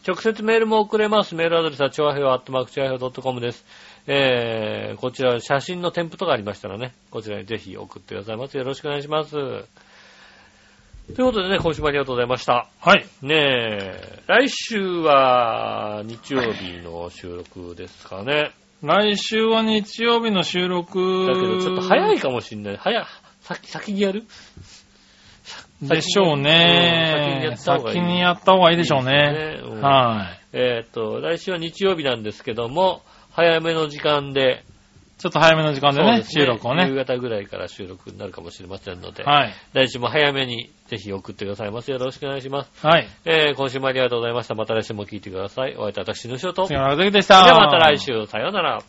直接メールも送れます。メールアドレスは、チョアヘアットマークチョアヘオ .com です。えー、こちら、写真の添付とかありましたらね、こちらにぜひ送ってくださいます。よろしくお願いします。ということでね、今週もありがとうございました。はい。ねえ、来週は日曜日の収録ですかね。来週は日曜日の収録。だけどちょっと早いかもしんない。早い、先、先にやる？でしょうね。先先にやった方がいいにやった方がいいでしょうね。いいねうんはい。えーっと、来週は日曜日なんですけども、早めの時間で、ちょっと早めの時間でね、です収録を夕ね。方ぐらいから収録になるかもしれませんので、はい。来週も早めにぜひ送ってくださいます。よろしくお願いします。はい。えー、今週もありがとうございました。また来週も聞いてください。お会いいたい私、のしおでしれた。ではまた来。週、さようなら。